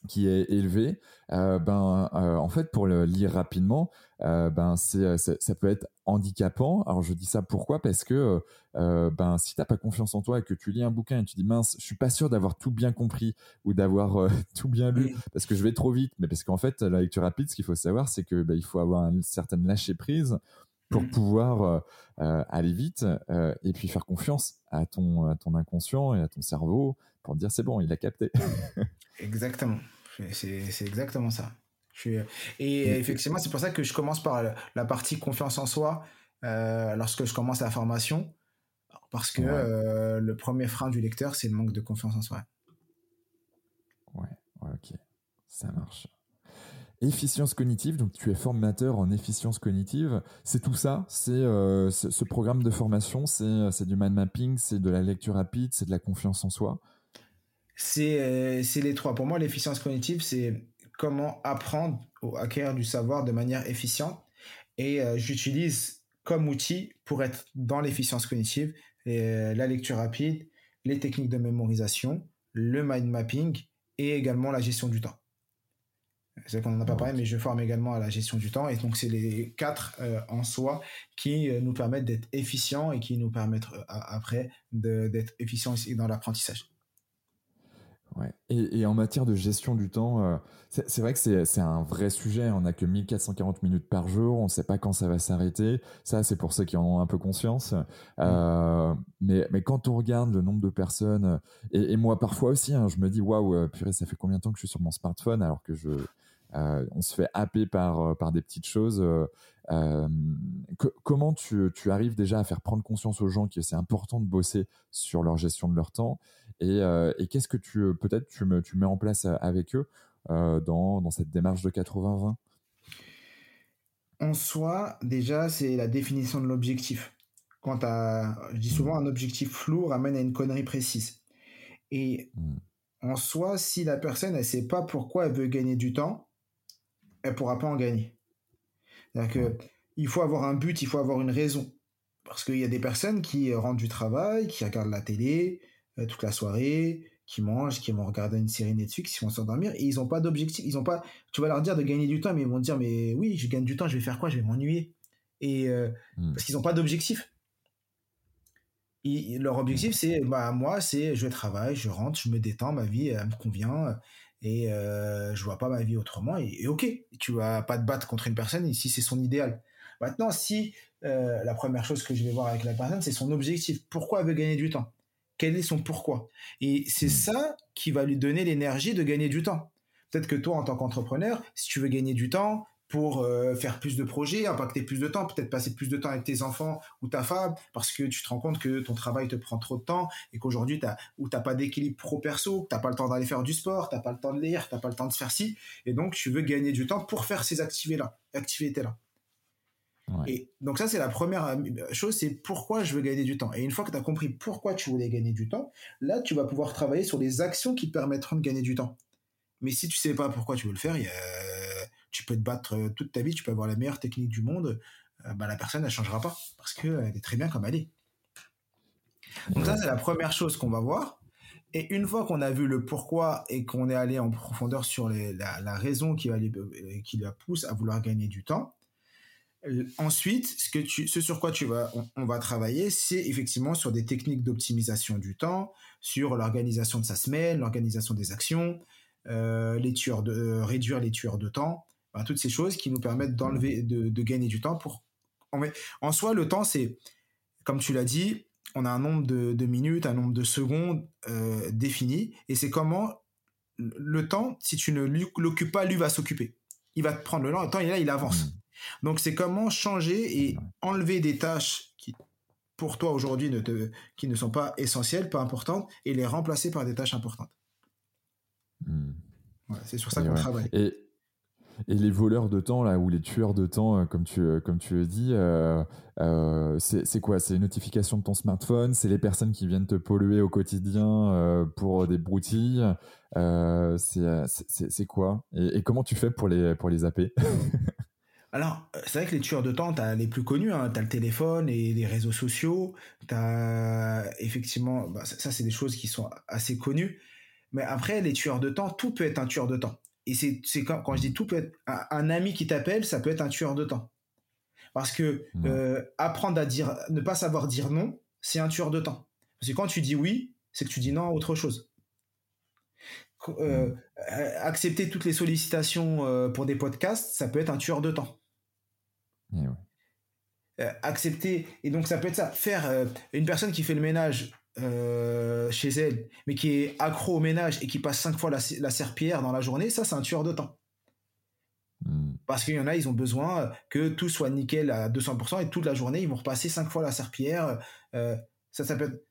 qui est élevée, euh, ben en fait pour le lire rapidement, ben c'est ça peut être handicapant. Alors je dis ça pourquoi? Parce que ben si t'as pas confiance en toi et que tu lis un bouquin et tu dis mince, je suis pas sûr d'avoir tout bien compris ou d'avoir tout bien lu parce que je vais trop vite, mais parce qu'en fait la lecture rapide, ce qu'il faut savoir, c'est que ben, il faut avoir une certaine lâcher prise pour mmh. pouvoir euh, euh, aller vite euh, et puis faire confiance à ton, à ton inconscient et à ton cerveau pour dire c'est bon, il a capté. exactement. C'est exactement ça. Je suis... Et effectivement, c'est pour ça que je commence par la partie confiance en soi lorsque je commence la formation. Parce que le premier frein du lecteur, c'est le manque de confiance en soi. Ouais, ouais ok. Ça marche. Efficience cognitive, donc tu es formateur en efficience cognitive. C'est tout ça, c'est euh, ce programme de formation, euh, c'est du mind mapping, c'est de la lecture rapide, c'est de la confiance en soi. C'est euh, les trois. Pour moi, l'efficience cognitive, c'est comment apprendre ou acquérir du savoir de manière efficiente. Et j'utilise comme outil pour être dans l'efficience cognitive la lecture rapide, les techniques de mémorisation, le mind mapping et également la gestion du temps. C'est qu'on n'en a pas parlé, mais je forme également à la gestion du temps. Et donc, c'est les quatre euh, en soi qui euh, nous permettent d'être efficients et qui nous permettent euh, après d'être efficients dans l'apprentissage. Ouais. Et, et, en matière de gestion du temps, c'est vrai que c'est un vrai sujet. On n'a que 1440 minutes par jour. On ne sait pas quand ça va s'arrêter. Ça, c'est pour ceux qui en ont un peu conscience. Mm. mais, mais quand on regarde le nombre de personnes, et, et moi parfois aussi, hein, je me dis waouh, purée, ça fait combien de temps que je suis sur mon smartphone alors que je euh, on se fait happer par, euh, par des petites choses. Euh, comment tu, tu, arrives déjà à faire prendre conscience aux gens que c'est important de bosser sur leur gestion de leur temps et, et qu'est-ce que tu peut-être tu, me, tu mets en place avec eux dans, dans cette démarche de 80-20 En soi, déjà, c'est la définition de l'objectif. Quand je dis souvent un objectif flou ramène à une connerie précise. Et mmh. en soi, si la personne ne sait pas pourquoi elle veut gagner du temps, elle pourra pas en gagner. Que, il faut avoir un but, il faut avoir une raison. Parce qu'il y a des personnes qui rentrent du travail, qui regardent la télé euh, toute la soirée, qui mangent, qui vont regarder une série Netflix, qui vont s'endormir, et ils n'ont pas d'objectif. Ils ont pas. Tu vas leur dire de gagner du temps, mais ils vont dire mais oui, je gagne du temps, je vais faire quoi Je vais m'ennuyer. Et euh, hmm. parce qu'ils n'ont pas d'objectif. leur objectif, c'est bah moi, c'est je travaille, je rentre, je me détends, ma vie elle me convient et euh, je vois pas ma vie autrement et, ok tu vas pas te battre contre une personne si c'est son idéal. Maintenant si euh, la première chose que je vais voir avec la personne c'est son objectif. Pourquoi elle veut gagner du temps? Quel est son pourquoi? Et c'est hmm. ça qui va lui donner l'énergie de gagner du temps. Peut-être que toi en tant qu'entrepreneur si tu veux gagner du temps pour euh, faire plus de projets, impacter plus de temps, peut-être passer plus de temps avec tes enfants ou ta femme, parce que tu te rends compte que ton travail te prend trop de temps et qu'aujourd'hui, tu n'as pas d'équilibre pro-perso, tu n'as pas le temps d'aller faire du sport, tu n'as pas le temps de lire, tu n'as pas le temps de faire ci, et donc tu veux gagner du temps pour faire ces activités-là. Activités -là. Et donc ça, c'est la première euh, chose, c'est pourquoi je veux gagner du temps. Et une fois que tu as compris pourquoi tu voulais gagner du temps, là, tu vas pouvoir travailler sur les actions qui te permettront de gagner du temps. Mais si tu sais pas pourquoi tu veux le faire, il y a tu peux te battre euh, toute ta vie, tu peux avoir la meilleure technique du monde, euh, bah, la personne ne changera pas parce qu'elle est très bien comme elle est. Donc ça, c'est la première chose qu'on va voir. Et une fois qu'on a vu le pourquoi et qu'on est allé en profondeur sur la, raison qui, euh, la pousse à vouloir gagner du temps, ensuite, ce, sur quoi tu vas, on, va travailler, c'est effectivement sur des techniques d'optimisation du temps, sur l'organisation de sa semaine, l'organisation des actions, réduire les tueurs de temps, toutes ces choses qui nous permettent d'enlever, de, gagner du temps pour. En soi, le temps, c'est, comme tu l'as dit, on a un nombre de, minutes, un nombre de secondes euh, défini, et c'est comment le temps, si tu ne l'occupes pas, lui va s'occuper. Il va te prendre le temps, et là, il avance. Mmh. Donc, c'est comment changer et enlever des tâches qui, pour toi aujourd'hui ne qui ne sont pas essentielles, pas importantes, et les remplacer par des tâches importantes. Hmm. c'est sur ça qu'on travaille. Et, et les voleurs de temps, là, ou les tueurs de temps, euh, comme tu, euh, comme tu le dis, euh, c'est quoi? C'est les notifications de ton smartphone C'est les personnes qui viennent te polluer au quotidien pour des broutilles C'est quoi? Et, comment tu fais pour les, pour les zapper? Alors, c'est vrai que les tueurs de temps, tu as les plus connus, hein. tu as le téléphone et les réseaux sociaux, tu as effectivement, bah, ça, c'est des choses qui sont assez connues, mais après, les tueurs de temps, tout peut être un tueur de temps. Et c'est quand, quand je dis tout peut être un, ami qui t'appelle, ça peut être un tueur de temps. Parce que euh, apprendre à dire, ne pas savoir dire non, c'est un tueur de temps. Parce que quand tu dis oui, c'est que tu dis non à autre chose. Euh, accepter toutes les sollicitations euh, pour des podcasts, ça peut être un tueur de temps. accepter, et donc ça peut être ça, faire une personne qui fait le ménage euh, chez elle, mais qui est accro au ménage et qui passe cinq fois la, serpillère dans la journée, ça c'est un tueur de temps. Hmm. Parce qu'il y en a, ils ont besoin que tout soit nickel à 200% et toute la journée, ils vont repasser cinq fois la serpillère. Euh, ça, ça peut être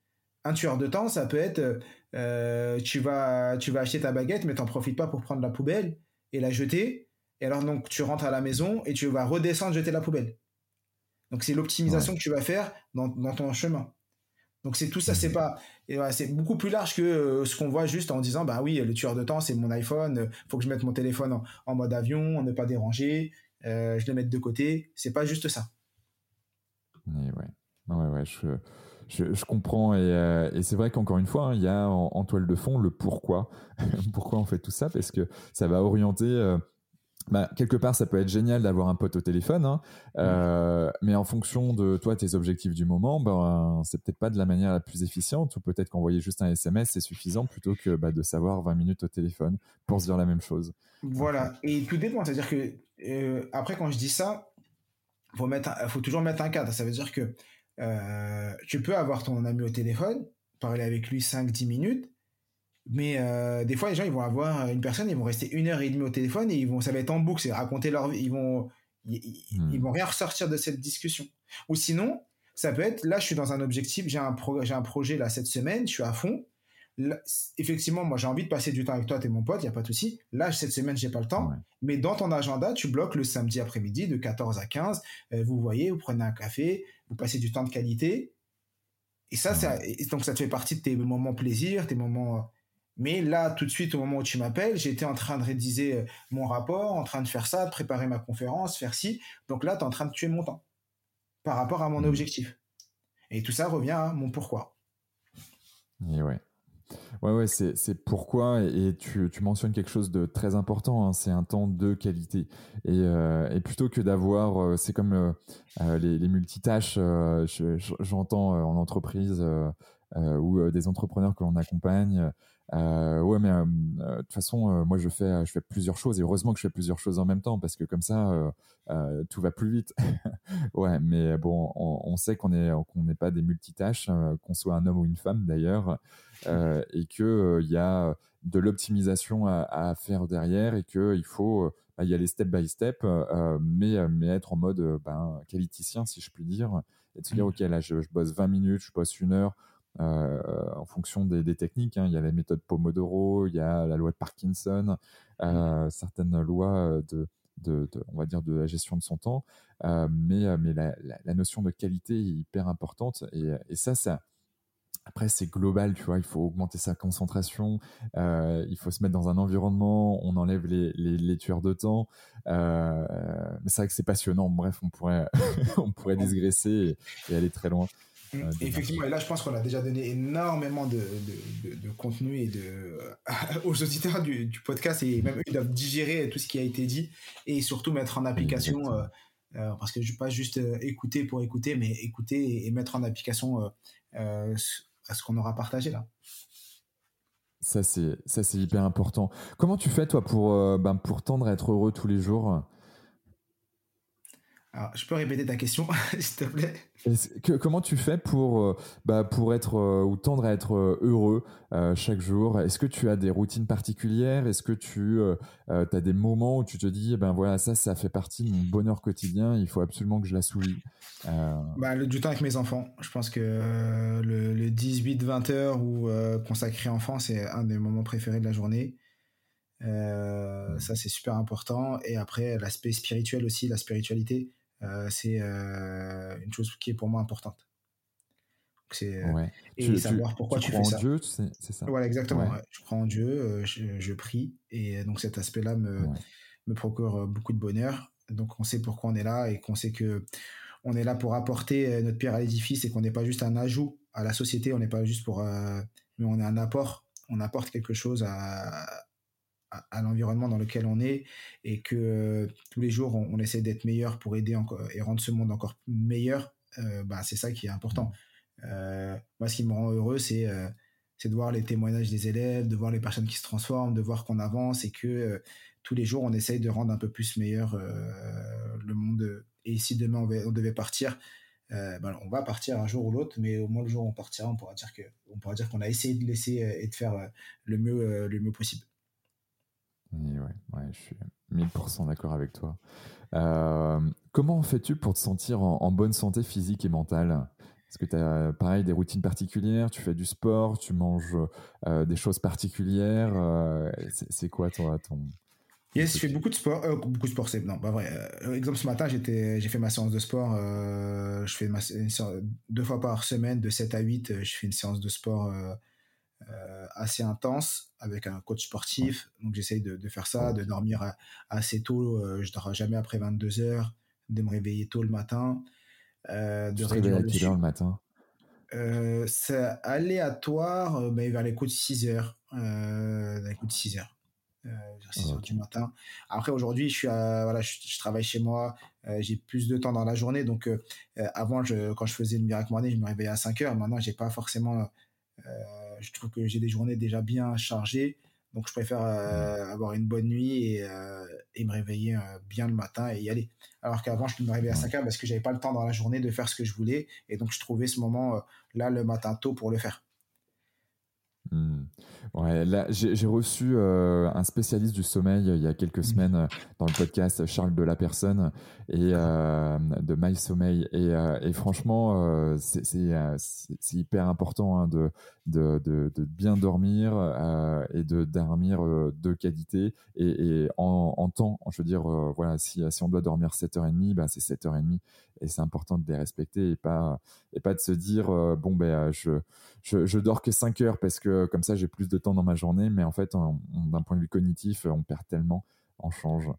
un tueur de temps, ça peut être euh, tu, vas, tu vas acheter ta baguette, mais t'en profites pas pour prendre la poubelle et la jeter. Et alors, donc, tu rentres à la maison et tu vas redescendre, jeter la poubelle. Donc, c'est l'optimisation que tu vas faire dans, dans ton chemin. Donc c'est tout ça, c'est pas, c'est beaucoup plus large que euh, ce qu'on voit juste en disant bah oui, le tueur de temps c'est mon iPhone, euh, faut que je mette mon téléphone en, mode avion, ne pas déranger, euh, je le mette de côté. C'est pas juste ça. ouais, ouais, ouais, je, je, comprends et, et c'est vrai qu'encore une fois, hein, il y a en, toile de fond le pourquoi, pourquoi on fait tout ça, parce que ça va orienter bah, quelque part, ça peut être génial d'avoir un pote au téléphone, hein. euh, mais en fonction de toi, tes objectifs du moment, ben, c'est peut-être pas de la manière la plus efficiente, ou peut-être qu'envoyer juste un SMS, c'est suffisant plutôt que bah, de savoir 20 minutes au téléphone pour se dire la même chose. Voilà, et tout dépend. C'est-à-dire que, euh, après, quand je dis ça, faut mettre, faut toujours mettre un cadre. Ça veut dire que euh, tu peux avoir ton ami au téléphone, parler avec lui 5-10 minutes, mais euh, des fois, les gens, ils vont avoir une personne, ils vont rester une heure et demie au téléphone et ils vont, ça va être en boucle, c'est raconter leur vie, ils vont, ils, hmm. vont rien ressortir de cette discussion. Ou sinon, ça peut être, là, je suis dans un objectif, j'ai un, un projet là cette semaine, je suis à fond. effectivement, moi, j'ai envie de passer du temps avec toi, t'es mon pote, il y a pas de souci. Là, cette semaine, j'ai pas le temps. Mais dans ton agenda, tu bloques le samedi après-midi de 14 à 15. Euh, vous voyez, vous prenez un café, vous passez du temps de qualité. Et ça, ça donc ça te fait partie de tes moments plaisir, tes moments mais là, tout de suite, au moment où tu m'appelles, j'étais en train de rédiger euh, mon rapport, en train de faire ça, de préparer ma conférence, faire ci. Donc là, tu es en train de tuer mon temps par rapport à mon mmh. objectif. Et tout ça revient à mon pourquoi. Et ouais. Ouais, ouais, c'est pourquoi, et, tu, tu, mentionnes quelque chose de très important, hein, c'est un temps de qualité. Et, euh, et plutôt que d'avoir, euh, c'est comme les, les, multitâches, j'entends en entreprise ou des entrepreneurs que l'on accompagne, euh, ouais, mais euh, euh, de toute façon, moi je fais, je fais plusieurs choses et heureusement que je fais plusieurs choses en même temps parce que comme ça, tout va plus vite. ouais, mais bon, on, sait qu'on est, qu'on n'est pas des multitâches, qu'on soit un homme ou une femme d'ailleurs, et que il y a de l'optimisation à, faire derrière et que il faut bah, y aller step by step, mais, mais être en mode ben, qualiticien, si je puis dire, et de se dire, mmh. OK, là, je, je, bosse 20 minutes, je bosse une heure, euh, en fonction des, techniques. Hein. Il y a la méthode Pomodoro, il y a la loi de Parkinson, euh, certaines lois de, de, on va dire, de la gestion de son temps. Euh, mais mais la, la, notion de qualité est hyper importante. Et, et ça, ça, après, c'est global, tu vois. Il faut augmenter sa concentration. Euh, il faut se mettre dans un environnement. On enlève les, les, les tueurs de temps. Euh, mais c'est vrai que c'est passionnant. Bref, on pourrait, on pourrait digresser et, aller très loin. Euh, effectivement, et là, je pense qu'on a déjà donné énormément de, de, de, contenu et de, aux auditeurs du, du, podcast et même eux, ils doivent digérer tout ce qui a été dit et surtout mettre en application, euh, euh, parce que je ne pas juste écouter pour écouter, mais écouter et, mettre en application à ce qu'on aura partagé là. Ça, c'est, ça, c'est hyper important. Comment tu fais, toi, pour, ben, pour tendre à être heureux tous les jours? Alors, je peux répéter ta question, s'il te plaît? Que, Comment tu fais pour, euh, bah, pour être euh, ou tendre à être euh, heureux chaque jour? Est-ce que tu as des routines particulières? Est-ce que tu as des moments où tu te dis, eh ben voilà, ça, ça fait partie de mon bonheur quotidien, il faut absolument que je la souligne? Bah, le, Du temps avec mes enfants. Je pense que le, le 18-20 heures ou consacré enfant, c'est un des moments préférés de la journée. Ça, c'est super important. Et après, l'aspect spirituel aussi, la spiritualité euh, c'est euh, une chose qui est pour moi importante. C'est euh, et savoir pourquoi tu, fais ça. Dieu, c'est ça? Voilà, exactement. Je crois en Dieu, je, prie, et donc cet aspect-là me, me procure beaucoup de bonheur. Donc on sait pourquoi on est là et qu'on sait que on est là pour apporter notre pierre à l'édifice et qu'on n'est pas juste un ajout à la société, on n'est pas juste pour, mais on est un apport, on apporte quelque chose à, à, l'environnement dans lequel on est et que euh, tous les jours on, essaie d'être meilleur pour aider et rendre ce monde encore meilleur, euh, bah, c'est ça qui est important. Euh, moi, ce qui me rend heureux, c'est de voir les témoignages des élèves, de voir les personnes qui se transforment, de voir qu'on avance et que tous les jours on essaye de rendre un peu plus meilleur le monde. Et si demain on, devait partir, ben, on va partir un jour ou l'autre, mais au moins le jour où on partira, on pourra dire on qu'on a essayé de laisser et de faire le mieux le mieux possible ouais, je suis 1000% d'accord avec toi. Euh, comment fais-tu pour te sentir en, bonne santé physique et mentale? Est-ce que tu as, pareil, des routines particulières? Tu fais du sport Tu manges euh, des choses particulières euh, C'est quoi toi, ton... Yes, je fais beaucoup de sport. beaucoup de sport, c'est non, pas vrai. exemple, ce matin, j'étais, j'ai fait ma séance de sport. je fais ma, deux fois par semaine, de 7 à 8, je fais une séance de sport euh, assez intense avec un coach sportif. Donc j'essaye de, faire ça, de dormir assez tôt. Euh, je dors jamais après 22 heures, de me réveiller tôt le matin. Euh, de tu réduire à quelle heure le matin? C'est aléatoire, mais vers les coups de 6 heures. les coups de 6 heures. 6 heures du matin. Après aujourd'hui, je suis voilà, je, travaille chez moi, j'ai plus de temps dans la journée. Donc avant, je, quand je faisais le miracle morning, je me réveillais à 5 heures. Maintenant, j'ai pas forcément je trouve que j'ai des journées déjà bien chargées. Donc, je préfère euh, avoir une bonne nuit et, euh, et me réveiller euh, bien le matin et y aller. Alors qu'avant, je me réveiller à 5 heures parce que j'avais pas le temps dans la journée de faire ce que je voulais. Et donc, je trouvais ce moment là le matin tôt pour le faire. Hmm. Ouais, là, j'ai reçu euh, un spécialiste du sommeil euh, il y a quelques hmm. semaines euh, dans le podcast Charles de la Personne et de My Sommeil et, et franchement c'est hyper important hein, de, de, de, de, bien dormir et de dormir de qualité et, et en, en, temps je veux dire voilà si, si on doit dormir 7h30 ben c'est 7h30 et c'est important de les respecter et pas et pas de se dire bon ben je je, je, dors que 5 heures parce que comme ça j'ai plus de temps dans ma journée, mais en fait, d'un point de vue cognitif, on perd tellement, on change.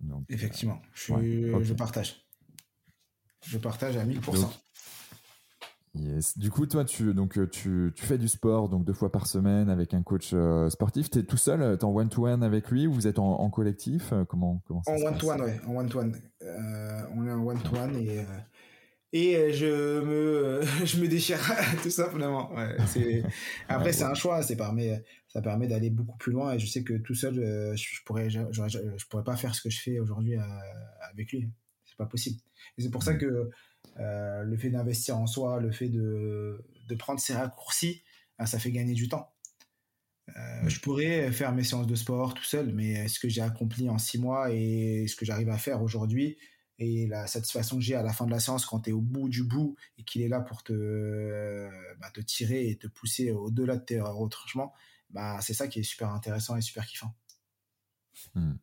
Donc, Effectivement, je, je, partage. Je partage à 1000%. yes. Du coup, toi, tu, donc, euh, tu, tu, fais du sport donc deux fois par semaine avec un coach euh, sportif. Tu es tout seul Tu es en one-to-one avec lui ou vous êtes en, collectif? Comment, comment ça En one-to-one, oui. En one-to-one. Euh, on est en one-to-one et et euh, je me je me déchire tout simplement. Après c'est un choix c'est permet ça permet d'aller beaucoup plus loin. Et je sais que tout seul euh, je, pourrais je, pourrais pas faire ce que je fais aujourd'hui euh, avec lui. C'est pas possible. Et c'est pour ça que le fait d'investir en soi le fait de de prendre ses raccourcis ben, ça fait gagner du temps. Je pourrais faire mes séances de sport tout seul mais ce que j'ai accompli en six mois et ce que j'arrive à faire aujourd'hui et la satisfaction que j'ai à la fin de la séance quand tu es au bout du bout et qu'il est là pour te, bah, te tirer et te pousser au-delà de tes retranchements, bah, c'est ça qui est super intéressant et super kiffant. Hmm.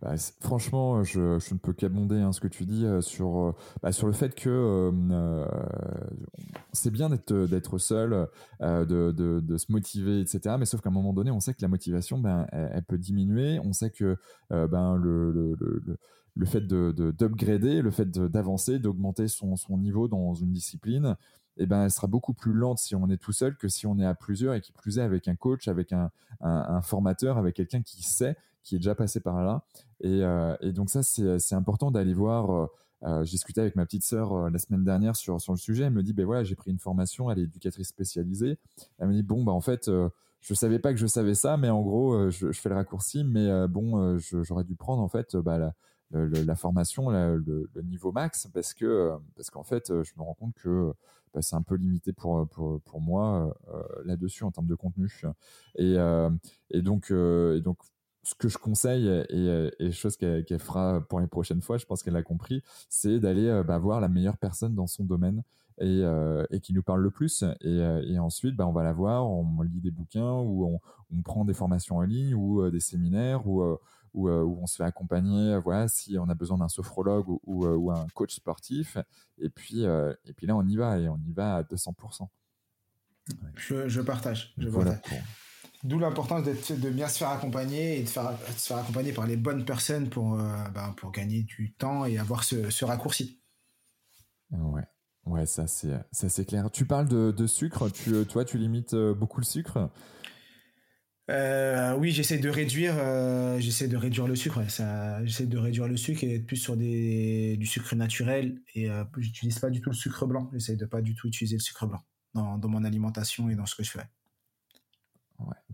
Bah, franchement, je, je, ne peux qu'abonder hein, ce que tu dis euh, sur, euh, bah, sur le fait que euh, c'est bien d'être seul, de, de, se motiver, etc. Mais sauf qu'à un moment donné, on sait que la motivation, ben, elle, peut diminuer. On sait que ben, le fait de d'upgrader, le fait d'avancer, d'augmenter son, son niveau dans une discipline, eh ben, elle sera beaucoup plus lente si on est tout seul que si on est à plusieurs et qui plus est avec un coach, avec un, un, formateur, avec quelqu'un qui sait, qui est déjà passé par là. Et, euh, et donc ça, c'est important d'aller voir. Euh, euh, j'ai discuté avec ma petite sœur la semaine dernière sur, sur le sujet. Elle me dit, ben voilà, j'ai pris une formation, elle est éducatrice spécialisée. Elle me dit, bon, bah en fait, je savais pas que je savais ça, mais en gros, je, je fais le raccourci, mais bon, j'aurais dû prendre en fait bah, la, la formation, le, niveau max, parce que parce qu'en fait, je me rends compte que bah, c'est un peu limité pour, pour, pour moi là-dessus en termes de contenu. Et, et donc, donc ce que je conseille et, et chose qu'elle fera pour les prochaines fois, je pense qu'elle a compris, c'est d'aller bah, voir la meilleure personne dans son domaine et, et qui nous parle le plus. Et, ensuite, bah, on va la voir, on lit des bouquins ou on, prend des formations en ligne ou des séminaires ou euh, où, on se fait accompagner, euh, voilà, si on a besoin d'un sophrologue ou, ou, euh, un coach sportif. Et puis, et puis là, on y va et on y va à 200%. Je, je, partage. Je voilà D'où l'importance de bien se faire accompagner et de, faire, se faire accompagner par les bonnes personnes pour, ben, pour gagner du temps et avoir ce, ce raccourci. Ouais. Ouais, ça c'est ça c'est clair. Tu parles de, de, sucre. Tu, toi, tu limites beaucoup le sucre. Euh, oui, j'essaie de réduire, euh, j'essaie de réduire le sucre. j'essaie de réduire le sucre et être plus sur du sucre naturel. Et euh, j'utilise pas du tout le sucre blanc. J'essaie de pas du tout utiliser le sucre blanc dans, mon alimentation et dans ce que je fais.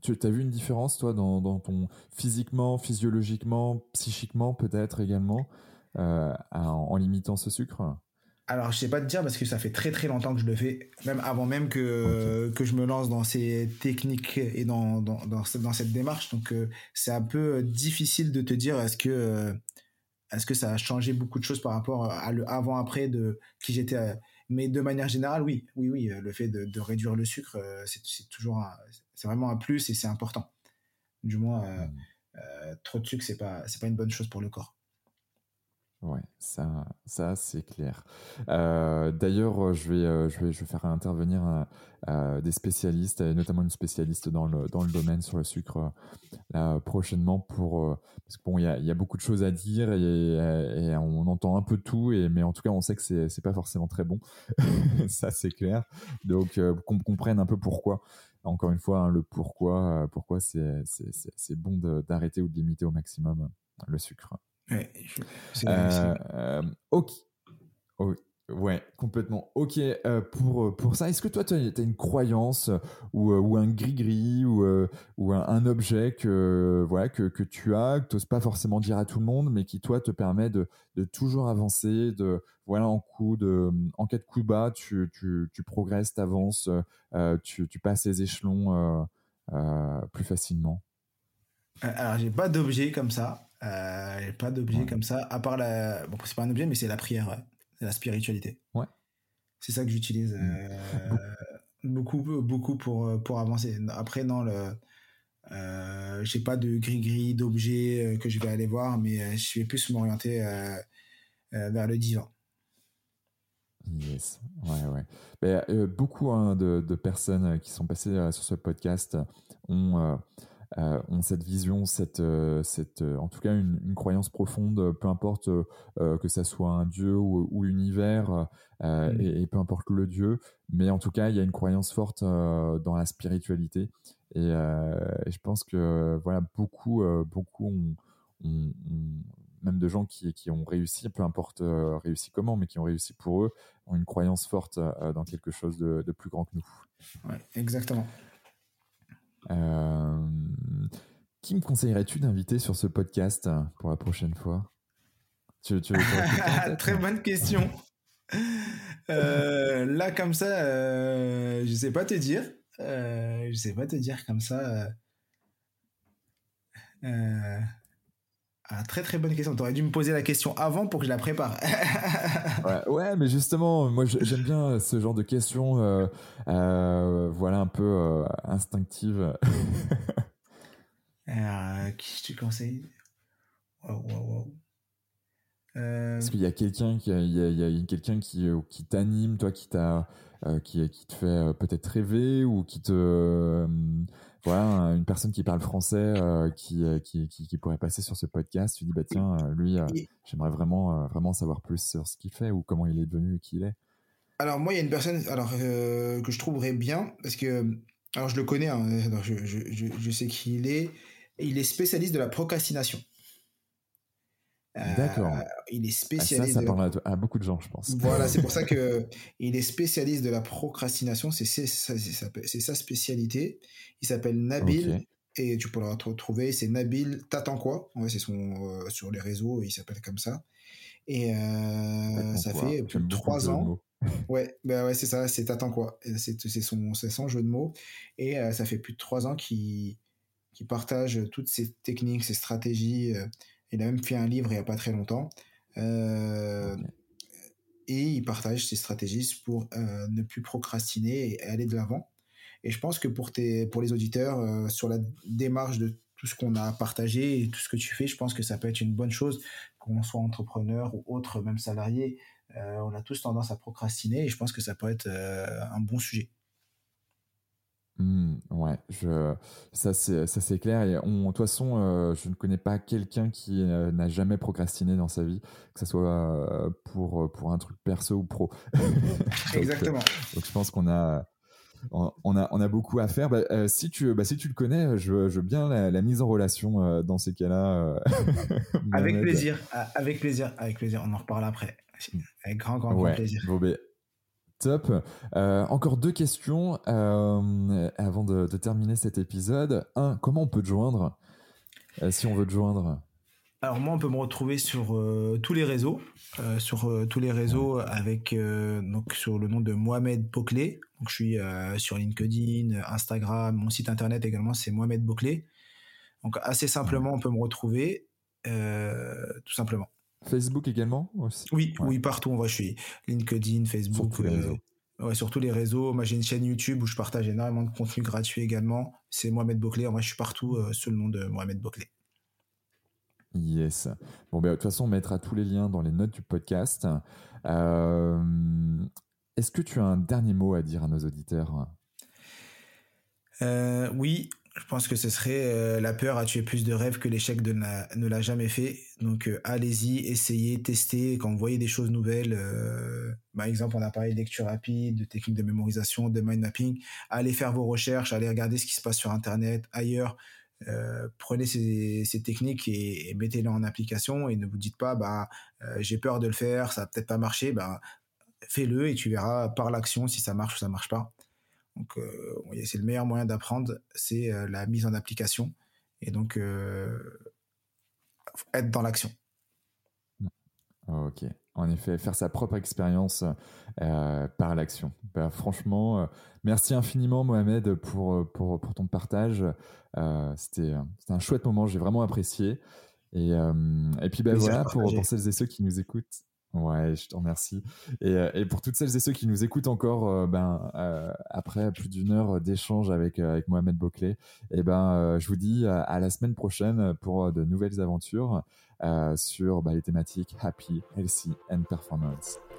Tu as vu une différence, toi, dans, ton physiquement, physiologiquement, psychiquement, peut-être également, en, en limitant ce sucre? Alors, je sais pas te dire parce que ça fait très très longtemps que je le fais, même avant même que, que je me lance dans ces techniques et dans, dans, dans, cette démarche. Donc, euh, c'est un peu difficile de te dire est-ce que, euh, est-ce que ça a changé beaucoup de choses par rapport à le avant-après de qui j'étais. Euh, mais de manière générale, oui, oui, oui, le fait de, de réduire le sucre, c'est toujours, c'est vraiment un plus et c'est important. Du moins, mmh. trop de sucre, c'est pas, c'est pas une bonne chose pour le corps. Ouais, ça, ça c'est clair. Euh, d'ailleurs, euh, je vais, euh, je vais, je vais faire intervenir des spécialistes, notamment une spécialiste dans le dans le domaine sur le sucre prochainement pour parce que bon, il y a, beaucoup de choses à dire et, on entend un peu tout et mais en tout cas, on sait que c'est c'est pas forcément très bon. ça c'est clair. Donc qu'on comprenne un peu pourquoi. Encore une fois, hein, le pourquoi, pourquoi c'est c'est bon d'arrêter ou de limiter au maximum le sucre. Ouais, euh, euh, ok. Ouais, complètement. Ok, euh, pour, pour ça, est-ce que toi, tu as, une croyance ou, ou un gris-gris ou, ou un, objet que, voilà, que, que tu as, que tu n'oses pas forcément dire à tout le monde, mais qui, toi, te permet de, de toujours avancer, de, voilà, en, coup de, en cas de coup bas, tu, tu, tu progresses, tu avances, tu, tu passes les échelons plus facilement? Alors, j'ai pas d'objet comme ça. Euh, pas d'objet comme ça, à part la. Bon, c'est pas un objet, mais c'est la prière, c'est la spiritualité. Ouais. C'est ça que j'utilise mmh. euh, beaucoup, beaucoup pour, pour avancer. Après, non, le. Euh, j'ai pas de gris-gris d'objets euh, que je vais aller voir, mais je vais plus m'orienter vers le divin. Yes, ouais, ouais. Ben, beaucoup hein, de, de, personnes qui sont passées sur ce podcast ont euh, ont cette vision, cette, euh, cette, euh, en tout cas une, une croyance profonde, peu importe que ça soit un dieu ou, ou l'univers, mmh. et, et, peu importe le dieu, mais en tout cas il y a une croyance forte dans la spiritualité. Et, et, je pense que voilà beaucoup, beaucoup ont, ont, même de gens qui, qui ont réussi, peu importe réussi comment, mais qui ont réussi pour eux, ont une croyance forte dans quelque chose de, de plus grand que nous. Ouais, exactement. Euh, qui me conseillerais-tu d'inviter sur ce podcast pour la prochaine fois? Tu, Très bonne question. Euh, là, comme ça, euh, je sais pas te dire. Euh, je sais pas te dire comme ça. Ah, très très bonne question. Tu aurais dû me poser la question avant pour que je la prépare. ouais, mais justement, moi j'aime bien ce genre de questions, euh, euh, voilà, un peu euh, instinctives. qui tu conseilles Est-ce qu'il y a quelqu'un qui, il y a, quelqu'un qui, qui t'anime, toi, qui t'a, qui, qui te fait peut-être rêver ou qui te voilà, une personne qui parle français euh, qui, euh, qui, qui, qui, pourrait passer sur ce podcast, tu dis bah tiens, euh, lui, j'aimerais vraiment vraiment savoir plus sur ce qu'il fait ou comment il est devenu et qui il est. Alors moi, il y a une personne alors que je trouverais bien parce que alors je le connais, hein, je, je, je, je, sais qui il est. Il est spécialiste de la procrastination. D'accord. Euh, il est spécialiste. ça, ça parle à, beaucoup de gens, je pense. Voilà, c'est pour ça que il est spécialiste de la procrastination. C'est sa spécialité. Il s'appelle Nabil et tu peux le retrouver. C'est Nabil T'attends quoi ouais, C'est son sur les réseaux, il s'appelle comme ça. Et ça fait plus de trois ans. ouais, bah ouais, c'est ça, c'est T'attends quoi C'est son, son jeu de mots. Et ça fait plus de trois ans qu'il partage toutes ses techniques, ses stratégies. Il a même fait un livre il n'y a pas très longtemps. Et il partage ses stratégies pour ne plus procrastiner et aller de l'avant. Et je pense que pour, tes, pour les auditeurs, sur la démarche de tout ce qu'on a partagé et tout ce que tu fais, je pense que ça peut être une bonne chose, qu'on soit entrepreneur ou autre, même salarié. Euh, on a tous tendance à procrastiner et je pense que ça peut être euh, un bon sujet. Mmh, ouais, je, ça c'est clair. Et on, de toute façon, euh, je ne connais pas quelqu'un qui n'a jamais procrastiné dans sa vie, que ce soit pour, pour un truc perso ou pro. Exactement. donc je pense qu'on a, on a, on a beaucoup à faire. Bah, euh, si, tu, bah, si tu le connais, je, veux bien la, mise en relation euh, dans ces cas-là. Euh, avec plaisir, ah, avec plaisir, avec plaisir. On en reparle après. Avec grand, grand, grand plaisir. Top. encore deux questions avant de, de, terminer cet épisode. Un, comment on peut te joindre si on veut te joindre? Alors moi, on peut me retrouver sur euh, tous les réseaux, euh, sur euh, tous les réseaux avec donc sur le nom de Mohamed Boclé. Donc je suis sur LinkedIn, Instagram, mon site internet également, c'est Mohamed Boclé. Donc assez simplement, on peut me retrouver, tout simplement. Facebook également aussi? Oui, oui, partout. On je suis LinkedIn, Facebook. Sur tous les réseaux. Ouais, sur tous les réseaux. Moi, j'ai une chaîne YouTube où je partage énormément de contenu gratuit également. C'est Mohamed Boclé. Moi, je suis partout sous le nom de Mohamed Boclé. Yes. Bon, ben, de toute façon, on mettra tous les liens dans les notes du podcast. Euh, est-ce que tu as un dernier mot à dire à nos auditeurs? Euh, Oui, je pense que ce serait euh, la peur a tué plus de rêves que l'échec ne l'a jamais fait. Donc allez-y, essayez, testez. Quand vous voyez des choses nouvelles, par exemple, on a parlé de lecture rapide, de techniques de mémorisation, de mind mapping. Allez faire vos recherches, allez regarder ce qui se passe sur Internet, ailleurs. Euh, prenez ces, techniques et, mettez-les en application et ne vous dites pas bah euh, j'ai peur de le faire, ça va peut-être pas marcher, bah fais-le et tu verras par l'action si ça marche ou ça marche pas. Donc euh, c'est le meilleur moyen d'apprendre, c'est la mise en application et donc être dans l'action. Ok. En effet, faire sa propre expérience euh, par l'action. Bah, franchement, euh, merci infiniment Mohamed pour, euh, pour, pour ton partage. C'était un chouette moment, j'ai vraiment apprécié. Et, et puis ben voilà, pour, pour, celles et ceux qui nous écoutent. Ouais, je te remercie. Et, et pour toutes celles et ceux qui nous écoutent encore, ben, après plus d'une heure d'échange avec, Mohamed Boclet, et ben, je vous dis à la semaine prochaine pour de nouvelles aventures. Euh, sur bah, les thématiques happy, healthy and performance.